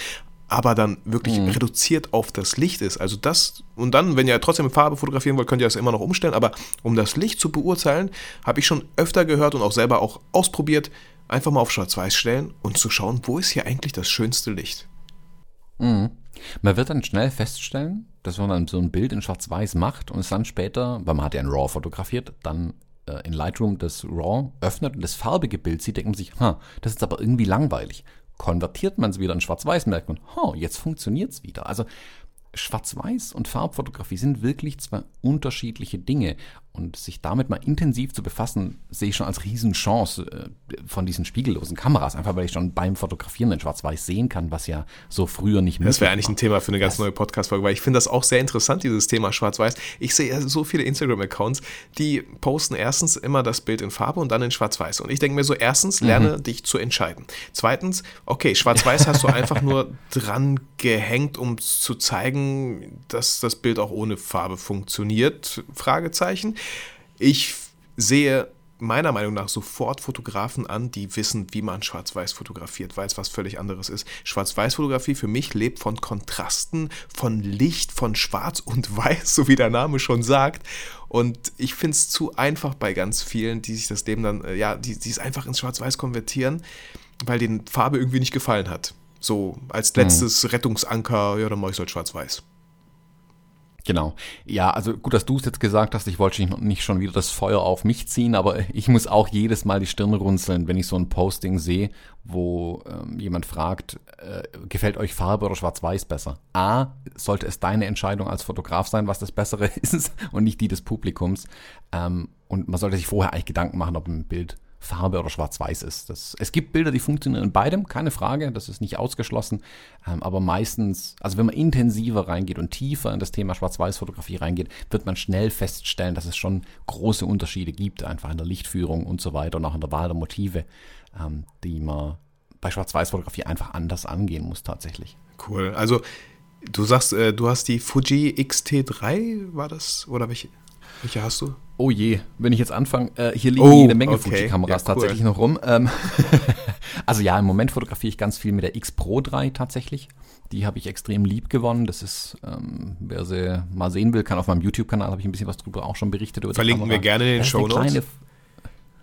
aber dann wirklich mhm. reduziert auf das Licht ist. Also das, und dann, wenn ihr trotzdem Farbe fotografieren wollt, könnt ihr das immer noch umstellen, aber um das Licht zu beurteilen, habe ich schon öfter gehört und auch selber auch ausprobiert, einfach mal auf Schwarz-Weiß stellen und zu schauen, wo ist hier eigentlich das schönste Licht. Mhm. Man wird dann schnell feststellen, dass wenn man so ein Bild in Schwarz-Weiß macht und es dann später, weil man hat ja ein RAW fotografiert, dann äh, in Lightroom das RAW öffnet und das farbige Bild sieht, denkt man sich, ha, das ist aber irgendwie langweilig. Konvertiert man es wieder in Schwarz-Weiß, merkt man, ha, jetzt funktioniert es wieder. Also Schwarz-Weiß und Farbfotografie sind wirklich zwei unterschiedliche Dinge. Und sich damit mal intensiv zu befassen, sehe ich schon als Riesenchance äh, von diesen spiegellosen Kameras. Einfach weil ich schon beim Fotografieren in Schwarz-Weiß sehen kann, was ja so früher nicht möglich war. Das wäre eigentlich ein Thema für eine ganz das neue Podcast-Folge, weil ich finde das auch sehr interessant, dieses Thema Schwarz-Weiß. Ich sehe so viele Instagram-Accounts, die posten erstens immer das Bild in Farbe und dann in Schwarz-Weiß. Und ich denke mir so, erstens, lerne mhm. dich zu entscheiden. Zweitens, okay, Schwarz-Weiß hast du einfach nur dran gehängt, um zu zeigen, dass das Bild auch ohne Farbe funktioniert. Fragezeichen. Ich sehe meiner Meinung nach sofort Fotografen an, die wissen, wie man schwarz-weiß fotografiert, weil es was völlig anderes ist. Schwarz-weiß-Fotografie für mich lebt von Kontrasten, von Licht, von Schwarz und Weiß, so wie der Name schon sagt. Und ich finde es zu einfach bei ganz vielen, die sich das Leben dann, äh, ja, die, die es einfach ins Schwarz-Weiß konvertieren, weil denen Farbe irgendwie nicht gefallen hat. So als letztes hm. Rettungsanker, ja, dann mache ich es halt schwarz-weiß. Genau. Ja, also gut, dass du es jetzt gesagt hast. Ich wollte nicht schon wieder das Feuer auf mich ziehen, aber ich muss auch jedes Mal die Stirn runzeln, wenn ich so ein Posting sehe, wo ähm, jemand fragt, äh, gefällt euch Farbe oder Schwarz-Weiß besser? A, sollte es deine Entscheidung als Fotograf sein, was das Bessere ist und nicht die des Publikums. Ähm, und man sollte sich vorher eigentlich Gedanken machen, ob ein Bild Farbe oder Schwarz-Weiß ist. Das, es gibt Bilder, die funktionieren in beidem, keine Frage, das ist nicht ausgeschlossen. Ähm, aber meistens, also wenn man intensiver reingeht und tiefer in das Thema Schwarz-Weiß-Fotografie reingeht, wird man schnell feststellen, dass es schon große Unterschiede gibt, einfach in der Lichtführung und so weiter und auch in der Wahl der Motive, ähm, die man bei Schwarz-Weiß-Fotografie einfach anders angehen muss tatsächlich. Cool. Also du sagst, äh, du hast die Fuji X-T3, war das? Oder welche? Welche hast du? Oh je, wenn ich jetzt anfange, äh, hier liegen oh, jede Menge okay. Fuji-Kameras ja, cool. tatsächlich noch rum. Ähm, also ja, im Moment fotografiere ich ganz viel mit der X Pro 3 tatsächlich. Die habe ich extrem lieb gewonnen. Das ist, ähm, wer sie mal sehen will, kann auf meinem YouTube-Kanal, habe ich ein bisschen was drüber auch schon berichtet. Verlinken wir gerne in den Show Notes.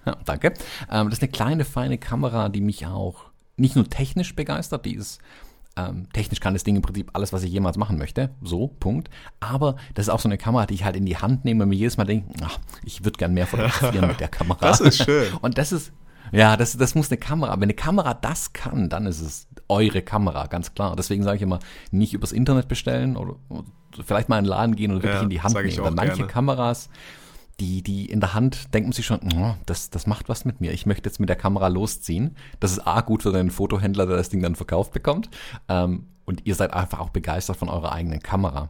Ja, danke. Ähm, das ist eine kleine, feine Kamera, die mich auch nicht nur technisch begeistert, die ist ähm, technisch kann das Ding im Prinzip alles, was ich jemals machen möchte. So, Punkt. Aber das ist auch so eine Kamera, die ich halt in die Hand nehme und mir jedes Mal denke, ach, ich würde gern mehr fotografieren mit der Kamera. Das ist schön. Und das ist, ja, das, das muss eine Kamera. Wenn eine Kamera das kann, dann ist es eure Kamera, ganz klar. Deswegen sage ich immer, nicht übers Internet bestellen oder, oder vielleicht mal in den Laden gehen und wirklich ja, in die Hand nehmen. Weil manche gerne. Kameras, die, die in der Hand denken sich schon, oh, das, das macht was mit mir. Ich möchte jetzt mit der Kamera losziehen. Das ist A, gut für den Fotohändler, der das Ding dann verkauft bekommt. Ähm, und ihr seid einfach auch begeistert von eurer eigenen Kamera.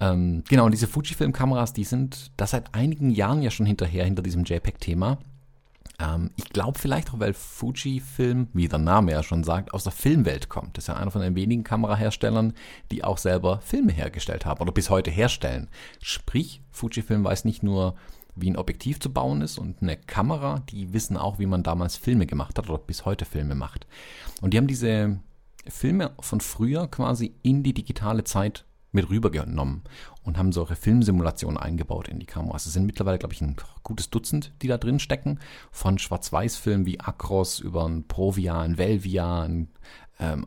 Ähm, genau, und diese Fujifilm-Kameras, die sind da seit einigen Jahren ja schon hinterher, hinter diesem JPEG-Thema. Ähm, ich glaube vielleicht auch, weil Fujifilm, wie der Name ja schon sagt, aus der Filmwelt kommt. Das ist ja einer von den wenigen Kameraherstellern, die auch selber Filme hergestellt haben oder bis heute herstellen. Sprich, Fujifilm weiß nicht nur, wie ein Objektiv zu bauen ist und eine Kamera, die wissen auch, wie man damals Filme gemacht hat oder bis heute Filme macht. Und die haben diese Filme von früher quasi in die digitale Zeit mit rübergenommen und haben solche Filmsimulationen eingebaut in die Kameras. Es sind mittlerweile, glaube ich, ein gutes Dutzend, die da drin stecken. Von Schwarz-Weiß-Filmen wie Acros über ein Provia, ein Velvia, ein ähm,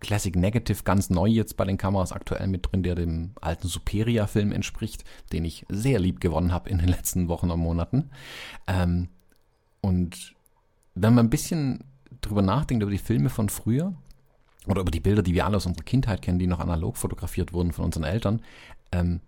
Classic Negative, ganz neu jetzt bei den Kameras aktuell mit drin, der dem alten Superia-Film entspricht, den ich sehr lieb gewonnen habe in den letzten Wochen und Monaten. Ähm, und wenn man ein bisschen drüber nachdenkt, über die Filme von früher, oder über die Bilder, die wir alle aus unserer Kindheit kennen, die noch analog fotografiert wurden von unseren Eltern, ähm,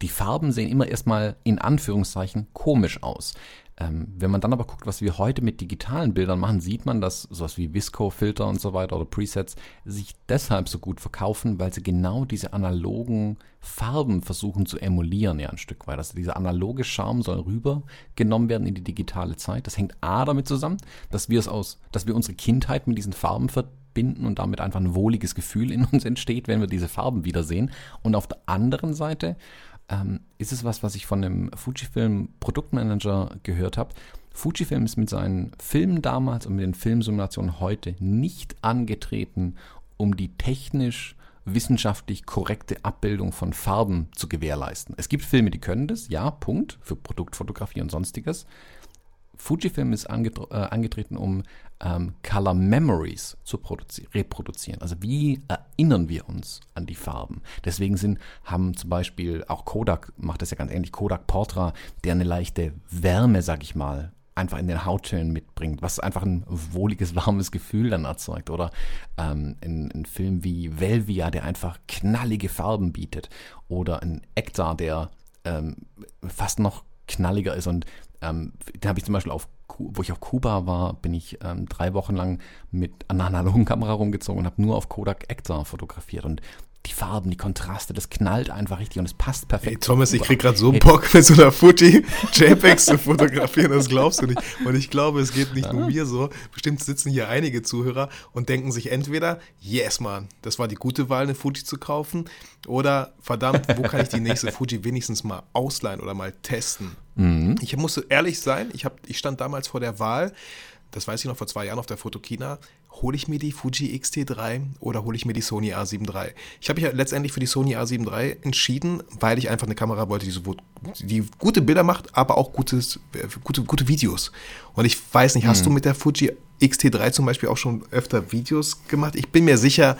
die Farben sehen immer erstmal in Anführungszeichen komisch aus. Ähm, wenn man dann aber guckt, was wir heute mit digitalen Bildern machen, sieht man, dass sowas wie Visco-Filter und so weiter oder Presets sich deshalb so gut verkaufen, weil sie genau diese analogen Farben versuchen zu emulieren, ja, ein Stück weit. Also dieser analoge Charme soll rübergenommen werden in die digitale Zeit. Das hängt A damit zusammen, dass wir es aus, dass wir unsere Kindheit mit diesen Farben ver verbinden und damit einfach ein wohliges Gefühl in uns entsteht, wenn wir diese Farben wiedersehen. Und auf der anderen Seite ähm, ist es was, was ich von einem Fujifilm Produktmanager gehört habe. Fujifilm ist mit seinen Filmen damals und mit den Filmsimulationen heute nicht angetreten, um die technisch wissenschaftlich korrekte Abbildung von Farben zu gewährleisten. Es gibt Filme, die können das, ja, Punkt, für Produktfotografie und sonstiges. Fujifilm ist äh, angetreten, um ähm, Color Memories zu reproduzieren. Also wie erinnern wir uns an die Farben? Deswegen sind, haben zum Beispiel auch Kodak, macht das ja ganz ähnlich, Kodak Portra, der eine leichte Wärme, sag ich mal, einfach in den Hauttönen mitbringt, was einfach ein wohliges, warmes Gefühl dann erzeugt. Oder ähm, ein, ein Film wie Velvia, der einfach knallige Farben bietet. Oder ein Ektar, der ähm, fast noch knalliger ist und ähm, da habe ich zum Beispiel auf, wo ich auf Kuba war, bin ich ähm, drei Wochen lang mit einer analogen Kamera rumgezogen und habe nur auf Kodak Ektar fotografiert. Und die Farben, die Kontraste, das knallt einfach richtig und es passt perfekt. Hey Thomas, ich krieg gerade so hey. Bock mit so einer Fuji JPEG zu fotografieren, das glaubst du nicht. Und ich glaube, es geht nicht nur mir so. Bestimmt sitzen hier einige Zuhörer und denken sich entweder, yes man, das war die gute Wahl, eine Fuji zu kaufen, oder verdammt, wo kann ich die nächste Fuji wenigstens mal ausleihen oder mal testen? Mhm. Ich muss ehrlich sein, ich, hab, ich stand damals vor der Wahl, das weiß ich noch vor zwei Jahren auf der Fotokina, hole ich mir die Fuji X-T3 oder hole ich mir die Sony A7 III? Ich habe mich ja letztendlich für die Sony A7 III entschieden, weil ich einfach eine Kamera wollte, die, so, die gute Bilder macht, aber auch gutes, gute, gute Videos. Und ich weiß nicht, hast mhm. du mit der Fuji X-T3 zum Beispiel auch schon öfter Videos gemacht? Ich bin mir sicher,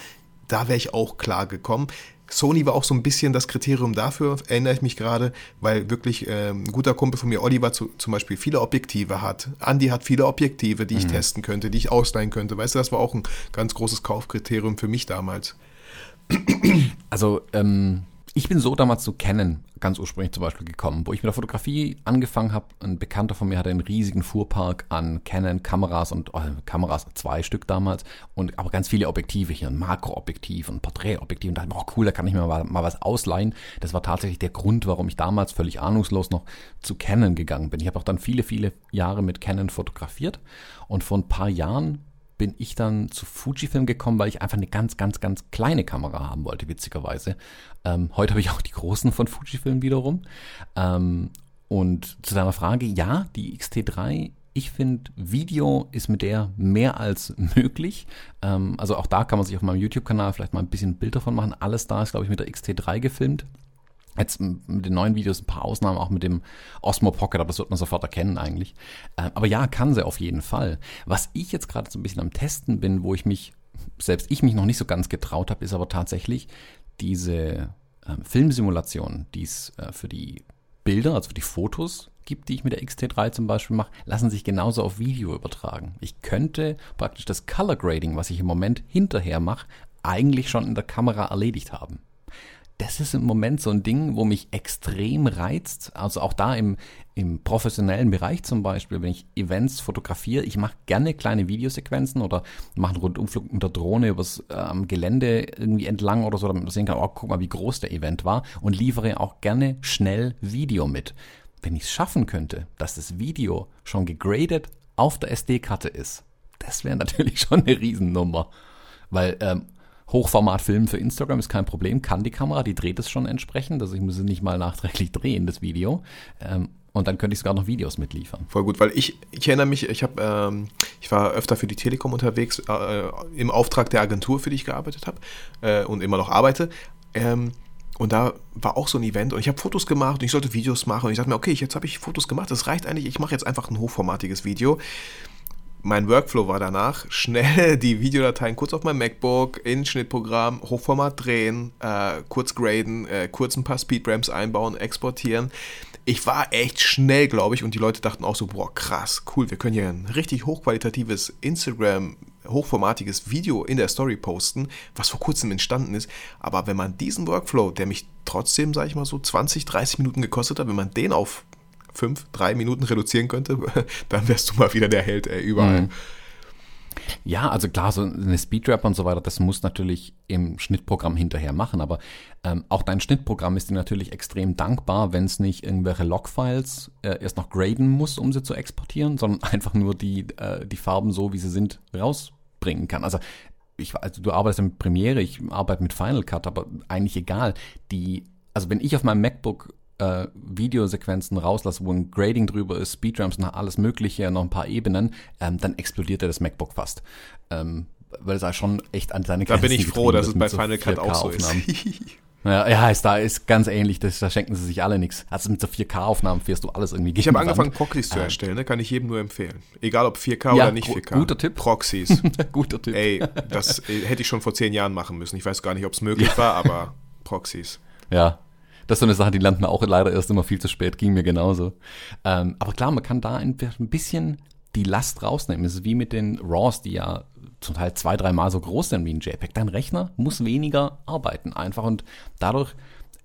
da wäre ich auch klar gekommen. Sony war auch so ein bisschen das Kriterium dafür, erinnere ich mich gerade, weil wirklich äh, ein guter Kumpel von mir, Oliver, zu, zum Beispiel viele Objektive hat. Andy hat viele Objektive, die ich mhm. testen könnte, die ich ausleihen könnte. Weißt du, das war auch ein ganz großes Kaufkriterium für mich damals. Also, ähm, ich bin so damals zu Canon ganz ursprünglich zum Beispiel gekommen, wo ich mit der Fotografie angefangen habe. Ein Bekannter von mir hatte einen riesigen Fuhrpark an Canon-Kameras und oh, Kameras, zwei Stück damals, und aber ganz viele Objektive hier, ein Makroobjektiv, ein Porträtobjektiv. Und da dachte oh cool, da kann ich mir mal, mal was ausleihen. Das war tatsächlich der Grund, warum ich damals völlig ahnungslos noch zu Canon gegangen bin. Ich habe auch dann viele, viele Jahre mit Canon fotografiert und vor ein paar Jahren bin ich dann zu Fujifilm gekommen, weil ich einfach eine ganz, ganz, ganz kleine Kamera haben wollte, witzigerweise. Ähm, heute habe ich auch die großen von Fujifilm wiederum. Ähm, und zu deiner Frage, ja, die XT3 ich finde, Video ist mit der mehr als möglich. Ähm, also auch da kann man sich auf meinem YouTube-Kanal vielleicht mal ein bisschen Bild davon machen. Alles da ist, glaube ich, mit der XT3 gefilmt. Jetzt mit den neuen Videos ein paar Ausnahmen, auch mit dem Osmo Pocket, aber das wird man sofort erkennen eigentlich. Ähm, aber ja, kann sie auf jeden Fall. Was ich jetzt gerade so ein bisschen am Testen bin, wo ich mich, selbst ich mich noch nicht so ganz getraut habe, ist aber tatsächlich diese ähm, Filmsimulation, die es äh, für die Bilder, also für die Fotos gibt, die ich mit der XT3 zum Beispiel mache, lassen sich genauso auf Video übertragen. Ich könnte praktisch das Color Grading, was ich im Moment hinterher mache, eigentlich schon in der Kamera erledigt haben das ist im Moment so ein Ding, wo mich extrem reizt. Also auch da im, im professionellen Bereich zum Beispiel, wenn ich Events fotografiere, ich mache gerne kleine Videosequenzen oder mache einen Rundumflug mit der Drohne übers ähm, Gelände irgendwie entlang oder so, damit man sehen kann, oh, guck mal, wie groß der Event war und liefere auch gerne schnell Video mit. Wenn ich es schaffen könnte, dass das Video schon gegradet auf der SD-Karte ist, das wäre natürlich schon eine Riesennummer. Weil ähm, Hochformatfilmen für Instagram ist kein Problem, kann die Kamera, die dreht es schon entsprechend. Also ich muss es nicht mal nachträglich drehen, das Video. Ähm, und dann könnte ich sogar noch Videos mitliefern. Voll gut, weil ich, ich erinnere mich, ich habe, ähm, ich war öfter für die Telekom unterwegs, äh, im Auftrag der Agentur, für die ich gearbeitet habe äh, und immer noch arbeite. Ähm, und da war auch so ein Event und ich habe Fotos gemacht und ich sollte Videos machen und ich dachte mir, okay, jetzt habe ich Fotos gemacht, das reicht eigentlich, ich mache jetzt einfach ein hochformatiges Video mein Workflow war danach, schnell die Videodateien kurz auf mein MacBook, in Schnittprogramm, Hochformat drehen, äh, kurz graden, äh, kurz ein paar Speedramps einbauen, exportieren. Ich war echt schnell, glaube ich, und die Leute dachten auch so, boah, krass, cool, wir können hier ein richtig hochqualitatives Instagram, hochformatiges Video in der Story posten, was vor kurzem entstanden ist. Aber wenn man diesen Workflow, der mich trotzdem, sage ich mal so, 20, 30 Minuten gekostet hat, wenn man den auf fünf, drei Minuten reduzieren könnte, dann wärst du mal wieder der Held ey, überall. Mhm. Ja, also klar, so eine Speedrap und so weiter, das muss natürlich im Schnittprogramm hinterher machen, aber ähm, auch dein Schnittprogramm ist dir natürlich extrem dankbar, wenn es nicht irgendwelche Logfiles äh, erst noch graden muss, um sie zu exportieren, sondern einfach nur die, äh, die Farben so, wie sie sind, rausbringen kann. Also ich, also du arbeitest mit Premiere, ich arbeite mit Final Cut, aber eigentlich egal. Die, also wenn ich auf meinem MacBook äh, Videosequenzen rauslasse, wo ein Grading drüber ist, Speedramps, noch alles Mögliche, noch ein paar Ebenen, ähm, dann explodiert er das MacBook fast. Ähm, weil es ja schon echt an seine Grenzen Da bin ich froh, dass es bei Final Cut auch so ist. Ja, ja, ist da ist ganz ähnlich, das, da schenken sie sich alle nichts. Also mit so 4K-Aufnahmen fährst du alles irgendwie Ich habe angefangen, Proxys zu ähm, erstellen, ne? kann ich jedem nur empfehlen. Egal ob 4K ja, oder nicht 4K. Guter Tipp. Proxys. guter Tipp. Ey, das äh, hätte ich schon vor zehn Jahren machen müssen. Ich weiß gar nicht, ob es möglich ja. war, aber Proxys. Ja, das ist so eine Sache, die man auch leider erst immer viel zu spät, ging mir genauso. Ähm, aber klar, man kann da ein, ein bisschen die Last rausnehmen. Es ist wie mit den RAWs, die ja zum Teil zwei, dreimal so groß sind wie ein JPEG. Dein Rechner muss weniger arbeiten einfach und dadurch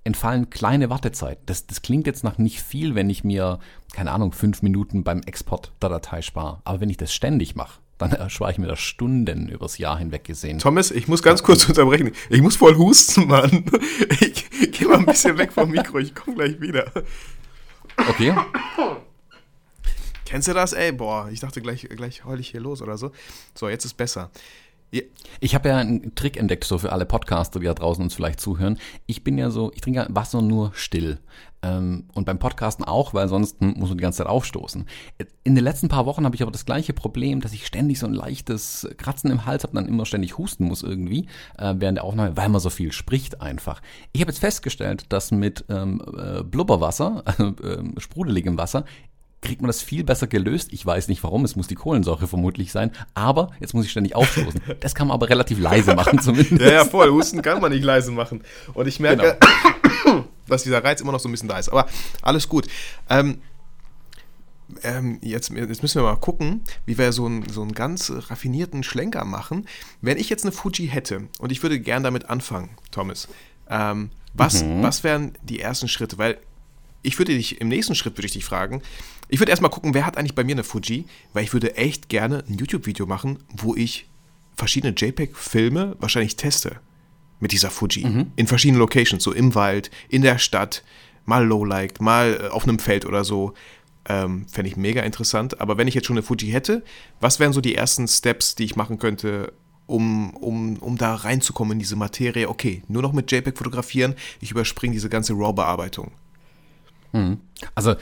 entfallen kleine Wartezeiten. Das, das klingt jetzt nach nicht viel, wenn ich mir, keine Ahnung, fünf Minuten beim Export der Datei spare. Aber wenn ich das ständig mache, dann erspare ich mir da Stunden übers Jahr hinweg gesehen. Thomas, ich muss ganz kurz unterbrechen. Ich muss voll husten, Mann. Ich geh mal ein bisschen weg vom Mikro, ich komme gleich wieder. Okay. Kennst du das? Ey, boah, ich dachte gleich, gleich heul ich hier los oder so. So, jetzt ist besser. Ich habe ja einen Trick entdeckt, so für alle Podcaster, die da draußen uns vielleicht zuhören. Ich bin ja so, ich trinke Wasser nur still. Ähm, und beim Podcasten auch, weil sonst muss man die ganze Zeit aufstoßen. In den letzten paar Wochen habe ich aber das gleiche Problem, dass ich ständig so ein leichtes Kratzen im Hals habe und dann immer ständig husten muss irgendwie äh, während der Aufnahme, weil man so viel spricht einfach. Ich habe jetzt festgestellt, dass mit ähm, äh, Blubberwasser, also äh, sprudeligem Wasser, kriegt man das viel besser gelöst. Ich weiß nicht warum, es muss die Kohlensäure vermutlich sein, aber jetzt muss ich ständig aufstoßen. Das kann man aber relativ leise machen zumindest. ja, ja, voll. Husten kann man nicht leise machen. Und ich merke, genau. dass dieser Reiz immer noch so ein bisschen da ist. Aber alles gut. Ähm, ähm, jetzt, jetzt, müssen wir mal gucken, wie wir so, ein, so einen ganz raffinierten Schlenker machen. Wenn ich jetzt eine Fuji hätte und ich würde gern damit anfangen, Thomas, ähm, was, mhm. was wären die ersten Schritte? Weil ich würde dich im nächsten Schritt würde ich dich fragen, ich würde erstmal gucken, wer hat eigentlich bei mir eine Fuji, weil ich würde echt gerne ein YouTube-Video machen, wo ich verschiedene JPEG-Filme wahrscheinlich teste mit dieser Fuji. Mhm. In verschiedenen Locations, so im Wald, in der Stadt, mal Lowlight, mal äh, auf einem Feld oder so. Ähm, Fände ich mega interessant. Aber wenn ich jetzt schon eine Fuji hätte, was wären so die ersten Steps, die ich machen könnte, um, um, um da reinzukommen in diese Materie? Okay, nur noch mit JPEG fotografieren, ich überspringe diese ganze RAW-Bearbeitung. Mhm. Also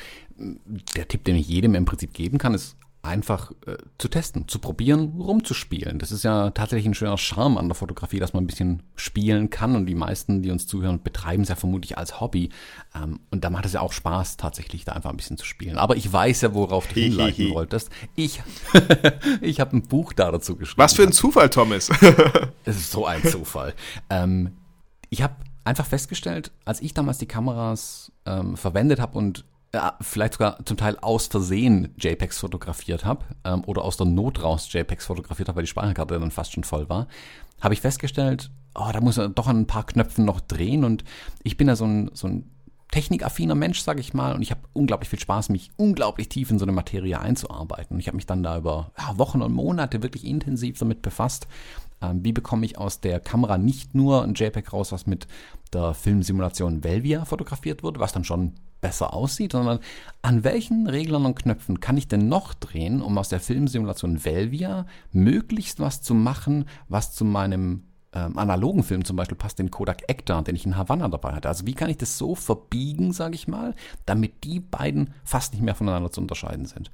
der Tipp, den ich jedem im Prinzip geben kann, ist einfach äh, zu testen, zu probieren, rumzuspielen. Das ist ja tatsächlich ein schöner Charme an der Fotografie, dass man ein bisschen spielen kann und die meisten, die uns zuhören, betreiben es ja vermutlich als Hobby. Ähm, und da macht es ja auch Spaß, tatsächlich da einfach ein bisschen zu spielen. Aber ich weiß ja, worauf du hinleiten wolltest. Ich, ich habe ein Buch da dazu geschrieben. Was für ein Zufall, Thomas. Es ist so ein Zufall. ähm, ich habe einfach festgestellt, als ich damals die Kameras ähm, verwendet habe und äh, vielleicht sogar zum Teil aus Versehen JPEGs fotografiert habe ähm, oder aus der Not raus JPEGs fotografiert habe, weil die Speicherkarte dann fast schon voll war, habe ich festgestellt, oh, da muss er doch an ein paar Knöpfen noch drehen. Und ich bin ja so ein, so ein technikaffiner Mensch, sage ich mal, und ich habe unglaublich viel Spaß, mich unglaublich tief in so eine Materie einzuarbeiten. Und ich habe mich dann da über ja, Wochen und Monate wirklich intensiv damit befasst. Ähm, wie bekomme ich aus der Kamera nicht nur ein JPEG raus, was mit der Filmsimulation Velvia fotografiert wird, was dann schon besser aussieht, sondern an welchen Reglern und Knöpfen kann ich denn noch drehen, um aus der Filmsimulation Velvia möglichst was zu machen, was zu meinem ähm, analogen Film zum Beispiel passt den Kodak Ektar, den ich in Havanna dabei hatte. Also wie kann ich das so verbiegen, sage ich mal, damit die beiden fast nicht mehr voneinander zu unterscheiden sind.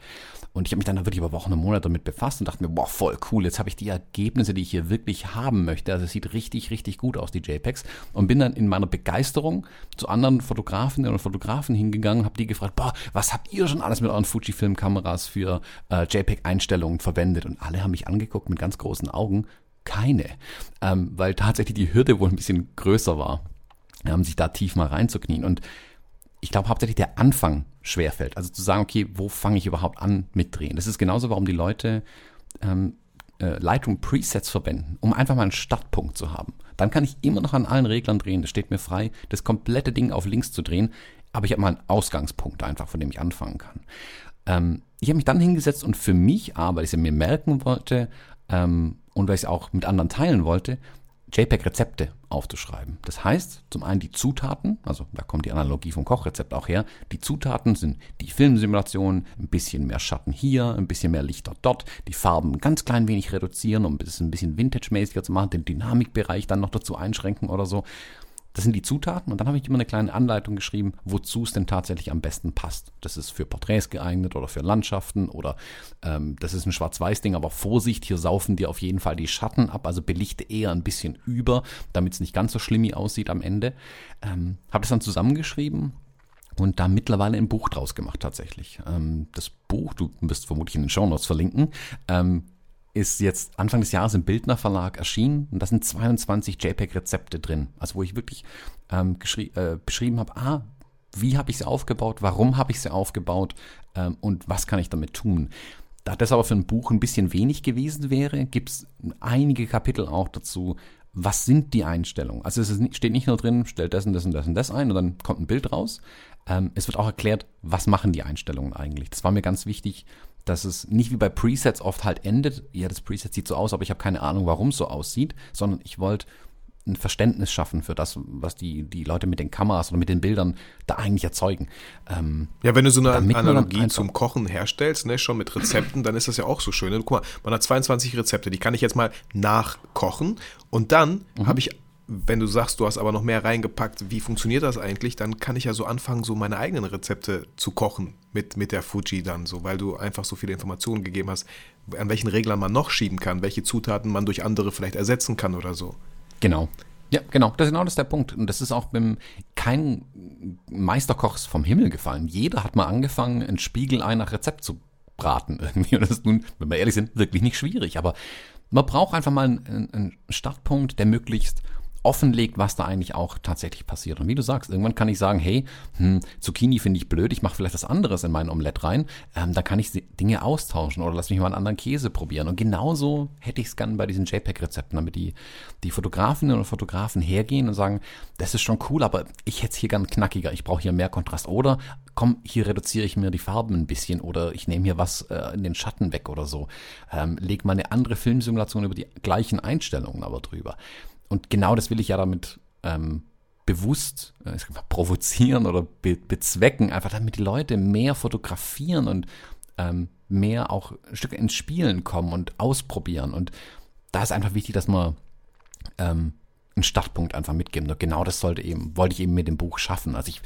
Und ich habe mich dann da wirklich über Wochen und Monate damit befasst und dachte mir, boah, voll cool, jetzt habe ich die Ergebnisse, die ich hier wirklich haben möchte. Also es sieht richtig, richtig gut aus, die JPEGs. Und bin dann in meiner Begeisterung zu anderen Fotografinnen und Fotografen hingegangen, habe die gefragt, boah, was habt ihr schon alles mit euren Fujifilm-Kameras für äh, JPEG-Einstellungen verwendet? Und alle haben mich angeguckt mit ganz großen Augen keine, ähm, weil tatsächlich die Hürde wohl ein bisschen größer war, ähm, sich da tief mal reinzuknien. Und ich glaube hauptsächlich der Anfang schwerfällt. Also zu sagen, okay, wo fange ich überhaupt an mit Drehen? Das ist genauso, warum die Leute ähm, äh, Lightroom Presets verwenden, um einfach mal einen Startpunkt zu haben. Dann kann ich immer noch an allen Reglern drehen. Das steht mir frei, das komplette Ding auf links zu drehen. Aber ich habe mal einen Ausgangspunkt einfach, von dem ich anfangen kann. Ähm, ich habe mich dann hingesetzt und für mich, aber, weil ich mir merken wollte, ähm, und weil ich es auch mit anderen teilen wollte, JPEG-Rezepte aufzuschreiben. Das heißt, zum einen die Zutaten, also da kommt die Analogie vom Kochrezept auch her, die Zutaten sind die Filmsimulation, ein bisschen mehr Schatten hier, ein bisschen mehr Lichter dort, die Farben ein ganz klein wenig reduzieren, um es ein bisschen vintage-mäßiger zu machen, den Dynamikbereich dann noch dazu einschränken oder so. Das sind die Zutaten und dann habe ich immer eine kleine Anleitung geschrieben, wozu es denn tatsächlich am besten passt. Das ist für Porträts geeignet oder für Landschaften oder ähm, das ist ein Schwarz-Weiß-Ding, aber Vorsicht, hier saufen dir auf jeden Fall die Schatten ab, also belichte eher ein bisschen über, damit es nicht ganz so schlimm aussieht am Ende. Ähm, habe das dann zusammengeschrieben und da mittlerweile ein Buch draus gemacht tatsächlich. Ähm, das Buch, du wirst vermutlich in den Show Notes verlinken, ähm, ist jetzt Anfang des Jahres im Bildner Verlag erschienen und da sind 22 JPEG-Rezepte drin. Also wo ich wirklich ähm, äh, beschrieben habe, ah, wie habe ich sie aufgebaut, warum habe ich sie aufgebaut ähm, und was kann ich damit tun. Da das aber für ein Buch ein bisschen wenig gewesen wäre, gibt es einige Kapitel auch dazu, was sind die Einstellungen. Also es ist, steht nicht nur drin, stellt das und das und das und das ein und dann kommt ein Bild raus. Ähm, es wird auch erklärt, was machen die Einstellungen eigentlich. Das war mir ganz wichtig, dass es nicht wie bei Presets oft halt endet, ja, das Preset sieht so aus, aber ich habe keine Ahnung, warum es so aussieht, sondern ich wollte ein Verständnis schaffen für das, was die, die Leute mit den Kameras oder mit den Bildern da eigentlich erzeugen. Ähm, ja, wenn du so eine Analogie zum Kochen herstellst, ne, schon mit Rezepten, dann ist das ja auch so schön. Ne? Guck mal, man hat 22 Rezepte, die kann ich jetzt mal nachkochen und dann mhm. habe ich wenn du sagst, du hast aber noch mehr reingepackt, wie funktioniert das eigentlich, dann kann ich ja so anfangen, so meine eigenen Rezepte zu kochen mit, mit der Fuji dann so, weil du einfach so viele Informationen gegeben hast, an welchen Reglern man noch schieben kann, welche Zutaten man durch andere vielleicht ersetzen kann oder so. Genau. Ja, genau, das ist genau das ist der Punkt. Und das ist auch beim kein Meisterkoch vom Himmel gefallen. Jeder hat mal angefangen, ein Spiegelei nach Rezept zu braten irgendwie. Und das ist nun, wenn wir ehrlich sind, wirklich nicht schwierig. Aber man braucht einfach mal einen, einen Startpunkt, der möglichst offenlegt, was da eigentlich auch tatsächlich passiert. Und wie du sagst, irgendwann kann ich sagen, hey, hm, Zucchini finde ich blöd, ich mache vielleicht was anderes in mein Omelett rein, ähm, da kann ich Dinge austauschen oder lass mich mal einen anderen Käse probieren. Und genauso hätte ich es gern bei diesen JPEG-Rezepten, damit die, die Fotografinnen und Fotografen hergehen und sagen, das ist schon cool, aber ich hätte es hier gern knackiger, ich brauche hier mehr Kontrast. Oder komm, hier reduziere ich mir die Farben ein bisschen oder ich nehme hier was äh, in den Schatten weg oder so. Ähm, leg mal eine andere Filmsimulation über die gleichen Einstellungen aber drüber und genau das will ich ja damit ähm, bewusst äh, provozieren oder be bezwecken, einfach damit die Leute mehr fotografieren und ähm, mehr auch ein Stück ins Spielen kommen und ausprobieren. Und da ist einfach wichtig, dass man ähm, einen Startpunkt einfach mitgeben. Und genau das sollte eben, wollte ich eben mit dem Buch schaffen. Also ich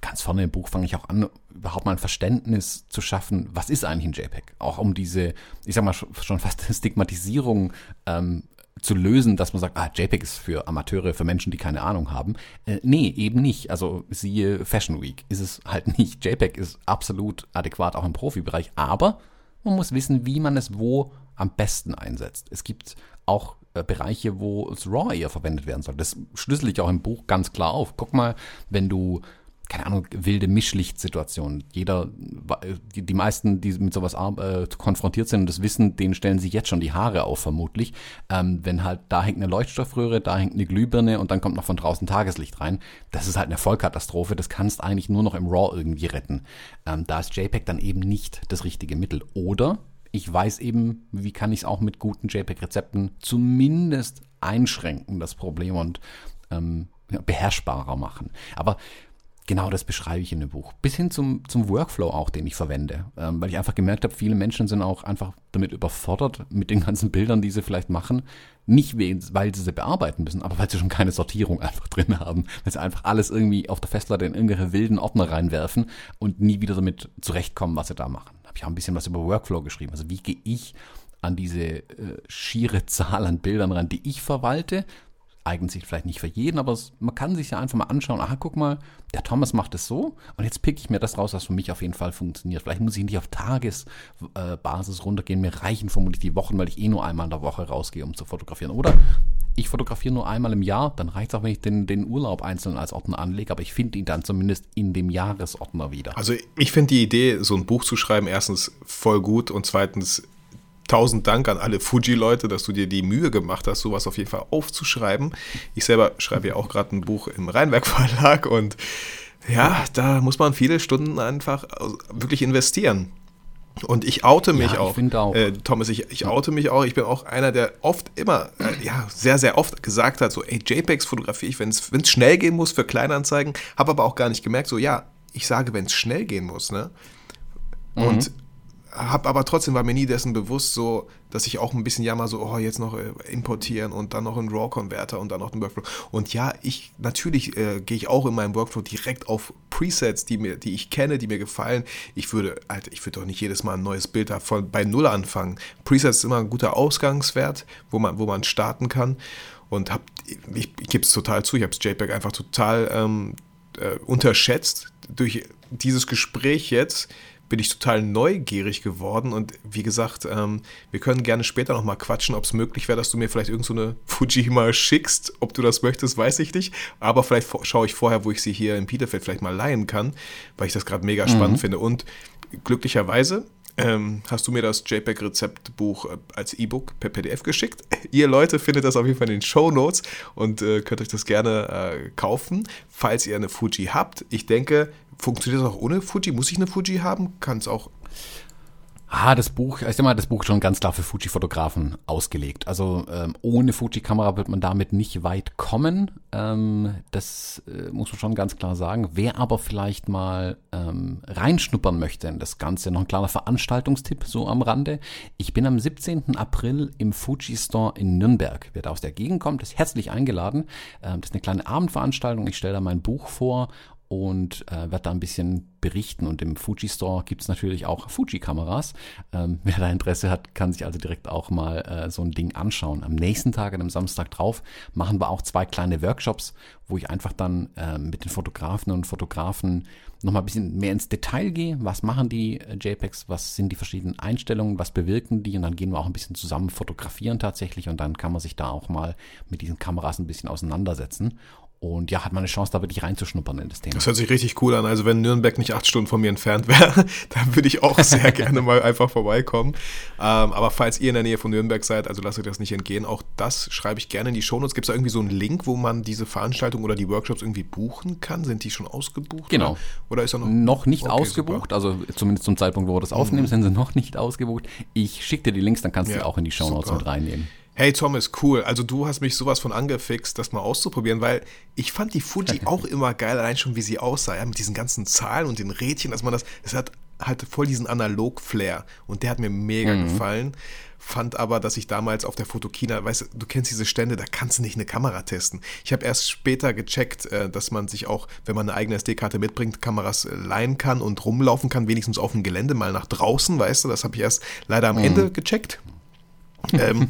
ganz vorne im Buch fange ich auch an, überhaupt mal ein Verständnis zu schaffen, was ist eigentlich ein JPEG? Auch um diese, ich sag mal, schon fast Stigmatisierung ähm, zu lösen, dass man sagt, ah, JPEG ist für Amateure, für Menschen, die keine Ahnung haben. Äh, nee, eben nicht. Also siehe Fashion Week ist es halt nicht. JPEG ist absolut adäquat auch im Profibereich, aber man muss wissen, wie man es wo am besten einsetzt. Es gibt auch äh, Bereiche, wo es RAW eher verwendet werden soll. Das schlüssel ich auch im Buch ganz klar auf. Guck mal, wenn du keine Ahnung, wilde Mischlichtsituationen. Jeder, die, die meisten, die mit sowas äh, konfrontiert sind und das wissen, denen stellen sich jetzt schon die Haare auf, vermutlich. Ähm, wenn halt, da hängt eine Leuchtstoffröhre, da hängt eine Glühbirne und dann kommt noch von draußen Tageslicht rein. Das ist halt eine Vollkatastrophe. Das kannst eigentlich nur noch im RAW irgendwie retten. Ähm, da ist JPEG dann eben nicht das richtige Mittel. Oder ich weiß eben, wie kann ich es auch mit guten JPEG-Rezepten zumindest einschränken, das Problem und ähm, beherrschbarer machen. Aber Genau das beschreibe ich in dem Buch. Bis hin zum, zum Workflow auch, den ich verwende. Ähm, weil ich einfach gemerkt habe, viele Menschen sind auch einfach damit überfordert mit den ganzen Bildern, die sie vielleicht machen. Nicht, weil sie sie bearbeiten müssen, aber weil sie schon keine Sortierung einfach drin haben. Weil sie einfach alles irgendwie auf der Festplatte in irgendwelche wilden Ordner reinwerfen und nie wieder damit zurechtkommen, was sie da machen. Habe ich auch ein bisschen was über Workflow geschrieben. Also wie gehe ich an diese äh, schiere Zahl an Bildern ran, die ich verwalte, eignet sich vielleicht nicht für jeden, aber es, man kann sich ja einfach mal anschauen, aha, guck mal, der Thomas macht es so und jetzt pick ich mir das raus, was für mich auf jeden Fall funktioniert. Vielleicht muss ich nicht auf Tagesbasis äh, runtergehen, mir reichen vermutlich die Wochen, weil ich eh nur einmal in der Woche rausgehe, um zu fotografieren. Oder ich fotografiere nur einmal im Jahr, dann reicht es auch, wenn ich den, den Urlaub einzeln als Ordner anlege, aber ich finde ihn dann zumindest in dem Jahresordner wieder. Also ich finde die Idee, so ein Buch zu schreiben, erstens voll gut und zweitens tausend Dank an alle Fuji-Leute, dass du dir die Mühe gemacht hast, sowas auf jeden Fall aufzuschreiben. Ich selber schreibe ja auch gerade ein Buch im Rheinwerk Verlag und ja, da muss man viele Stunden einfach wirklich investieren. Und ich oute mich ja, auch. auch. Äh, Thomas, ich, ich oute mich auch. Ich bin auch einer, der oft immer, äh, ja, sehr, sehr oft gesagt hat, so, ey, JPEGs fotografiere ich, wenn es schnell gehen muss für Kleinanzeigen, habe aber auch gar nicht gemerkt, so, ja, ich sage, wenn es schnell gehen muss, ne? Und mhm habe aber trotzdem war mir nie dessen bewusst, so, dass ich auch ein bisschen jammer, so, oh, jetzt noch äh, importieren und dann noch einen RAW-Converter und dann noch einen Workflow. Und ja, ich, natürlich äh, gehe ich auch in meinem Workflow direkt auf Presets, die mir, die ich kenne, die mir gefallen. Ich würde, Alter, ich würde doch nicht jedes Mal ein neues Bild von, bei Null anfangen. Presets ist immer ein guter Ausgangswert, wo man, wo man starten kann. Und hab, ich, ich gebe es total zu, ich habe das JPEG einfach total ähm, äh, unterschätzt. Durch dieses Gespräch jetzt bin ich total neugierig geworden und wie gesagt, ähm, wir können gerne später nochmal quatschen, ob es möglich wäre, dass du mir vielleicht irgendeine so Fuji mal schickst. Ob du das möchtest, weiß ich nicht. Aber vielleicht schaue ich vorher, wo ich sie hier in Peterfeld vielleicht mal leihen kann, weil ich das gerade mega spannend mhm. finde. Und glücklicherweise ähm, hast du mir das JPEG-Rezeptbuch äh, als E-Book per PDF geschickt. Ihr Leute findet das auf jeden Fall in den Show Notes und äh, könnt euch das gerne äh, kaufen, falls ihr eine Fuji habt. Ich denke, Funktioniert das auch ohne Fuji? Muss ich eine Fuji haben? Kann es auch. Ah, das Buch, ich sag mal, das Buch ist schon ganz klar für Fuji-Fotografen ausgelegt. Also ähm, ohne Fuji-Kamera wird man damit nicht weit kommen. Ähm, das äh, muss man schon ganz klar sagen. Wer aber vielleicht mal ähm, reinschnuppern möchte in das Ganze, noch ein kleiner Veranstaltungstipp so am Rande. Ich bin am 17. April im Fuji Store in Nürnberg. Wer da aus der Gegend kommt, ist herzlich eingeladen. Ähm, das ist eine kleine Abendveranstaltung. Ich stelle da mein Buch vor und äh, werde da ein bisschen berichten. Und im Fuji Store gibt es natürlich auch Fuji-Kameras. Ähm, wer da Interesse hat, kann sich also direkt auch mal äh, so ein Ding anschauen. Am nächsten Tag, an einem Samstag drauf, machen wir auch zwei kleine Workshops, wo ich einfach dann äh, mit den Fotografen und Fotografen nochmal ein bisschen mehr ins Detail gehe. Was machen die äh, JPEGs? Was sind die verschiedenen Einstellungen? Was bewirken die? Und dann gehen wir auch ein bisschen zusammen fotografieren tatsächlich. Und dann kann man sich da auch mal mit diesen Kameras ein bisschen auseinandersetzen. Und ja, hat man eine Chance, da wirklich reinzuschnuppern in das Thema. Das hört sich richtig cool an. Also wenn Nürnberg nicht acht Stunden von mir entfernt wäre, dann würde ich auch sehr gerne mal einfach vorbeikommen. Ähm, aber falls ihr in der Nähe von Nürnberg seid, also lasst euch das nicht entgehen. Auch das schreibe ich gerne in die Shownotes. Gibt es da irgendwie so einen Link, wo man diese Veranstaltung oder die Workshops irgendwie buchen kann? Sind die schon ausgebucht? Genau. Oder, ist er noch? Noch nicht okay, ausgebucht. Super. Also zumindest zum Zeitpunkt, wo wir das aufnehmen, mhm. sind sie noch nicht ausgebucht. Ich schicke dir die Links, dann kannst du die auch in die Shownotes mit reinnehmen. Hey Thomas, cool. Also du hast mich sowas von angefixt, das mal auszuprobieren, weil ich fand die Fuji auch immer geil, allein schon wie sie aussah, ja, mit diesen ganzen Zahlen und den Rädchen, dass man das, es hat halt voll diesen Analog-Flair und der hat mir mega mhm. gefallen. Fand aber, dass ich damals auf der Fotokina, weißt du, du kennst diese Stände, da kannst du nicht eine Kamera testen. Ich habe erst später gecheckt, äh, dass man sich auch, wenn man eine eigene SD-Karte mitbringt, Kameras äh, leihen kann und rumlaufen kann, wenigstens auf dem Gelände mal nach draußen, weißt du, das habe ich erst leider am mhm. Ende gecheckt. Ähm,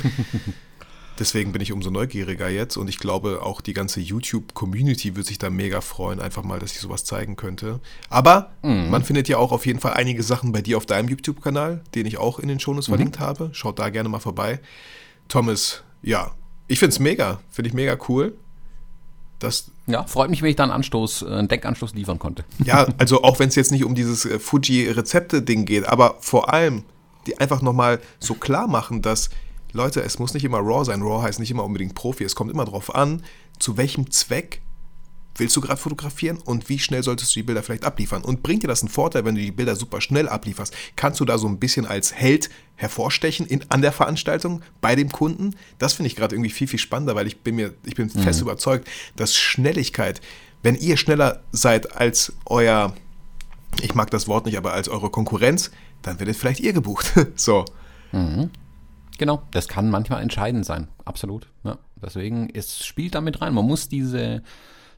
deswegen bin ich umso neugieriger jetzt und ich glaube, auch die ganze YouTube-Community wird sich da mega freuen, einfach mal, dass ich sowas zeigen könnte. Aber mhm. man findet ja auch auf jeden Fall einige Sachen bei dir auf deinem YouTube-Kanal, den ich auch in den Shownotes mhm. verlinkt habe. Schaut da gerne mal vorbei. Thomas, ja, ich finde es mega, finde ich mega cool. Das, Ja, freut mich, wenn ich da einen Anstoß, äh, einen Denkanstoß liefern konnte. ja, also auch wenn es jetzt nicht um dieses äh, Fuji-Rezepte-Ding geht, aber vor allem die einfach nochmal so klar machen, dass, Leute, es muss nicht immer Raw sein. Raw heißt nicht immer unbedingt Profi. Es kommt immer darauf an, zu welchem Zweck willst du gerade fotografieren und wie schnell solltest du die Bilder vielleicht abliefern? Und bringt dir das einen Vorteil, wenn du die Bilder super schnell ablieferst? Kannst du da so ein bisschen als Held hervorstechen in, an der Veranstaltung bei dem Kunden? Das finde ich gerade irgendwie viel, viel spannender, weil ich bin mir, ich bin fest überzeugt, dass Schnelligkeit, wenn ihr schneller seid als euer, ich mag das Wort nicht, aber als eure Konkurrenz, dann werdet vielleicht ihr gebucht. so. Genau, das kann manchmal entscheidend sein, absolut. Ja, deswegen, es spielt damit rein. Man muss diese,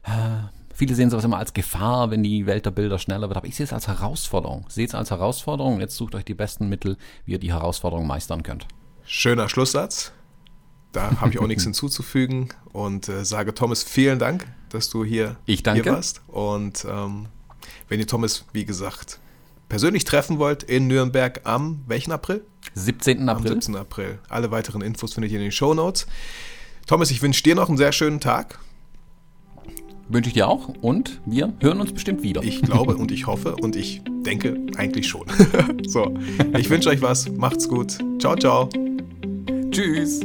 äh, viele sehen sowas immer als Gefahr, wenn die Welt der Bilder schneller wird, aber ich sehe es als Herausforderung. Seht es als Herausforderung und jetzt sucht euch die besten Mittel, wie ihr die Herausforderung meistern könnt. Schöner Schlusssatz. Da habe ich auch nichts hinzuzufügen und äh, sage Thomas vielen Dank, dass du hier, Ich danke. hier warst. Und ähm, wenn ihr Thomas, wie gesagt, persönlich treffen wollt in Nürnberg am welchen April? 17. Am April. 17. April. Alle weiteren Infos findet ihr in den Show Notes. Thomas, ich wünsche dir noch einen sehr schönen Tag. Wünsche ich dir auch und wir hören uns bestimmt wieder. Ich glaube und ich hoffe und ich denke eigentlich schon. so, ich wünsche euch was. Macht's gut. Ciao, ciao. Tschüss.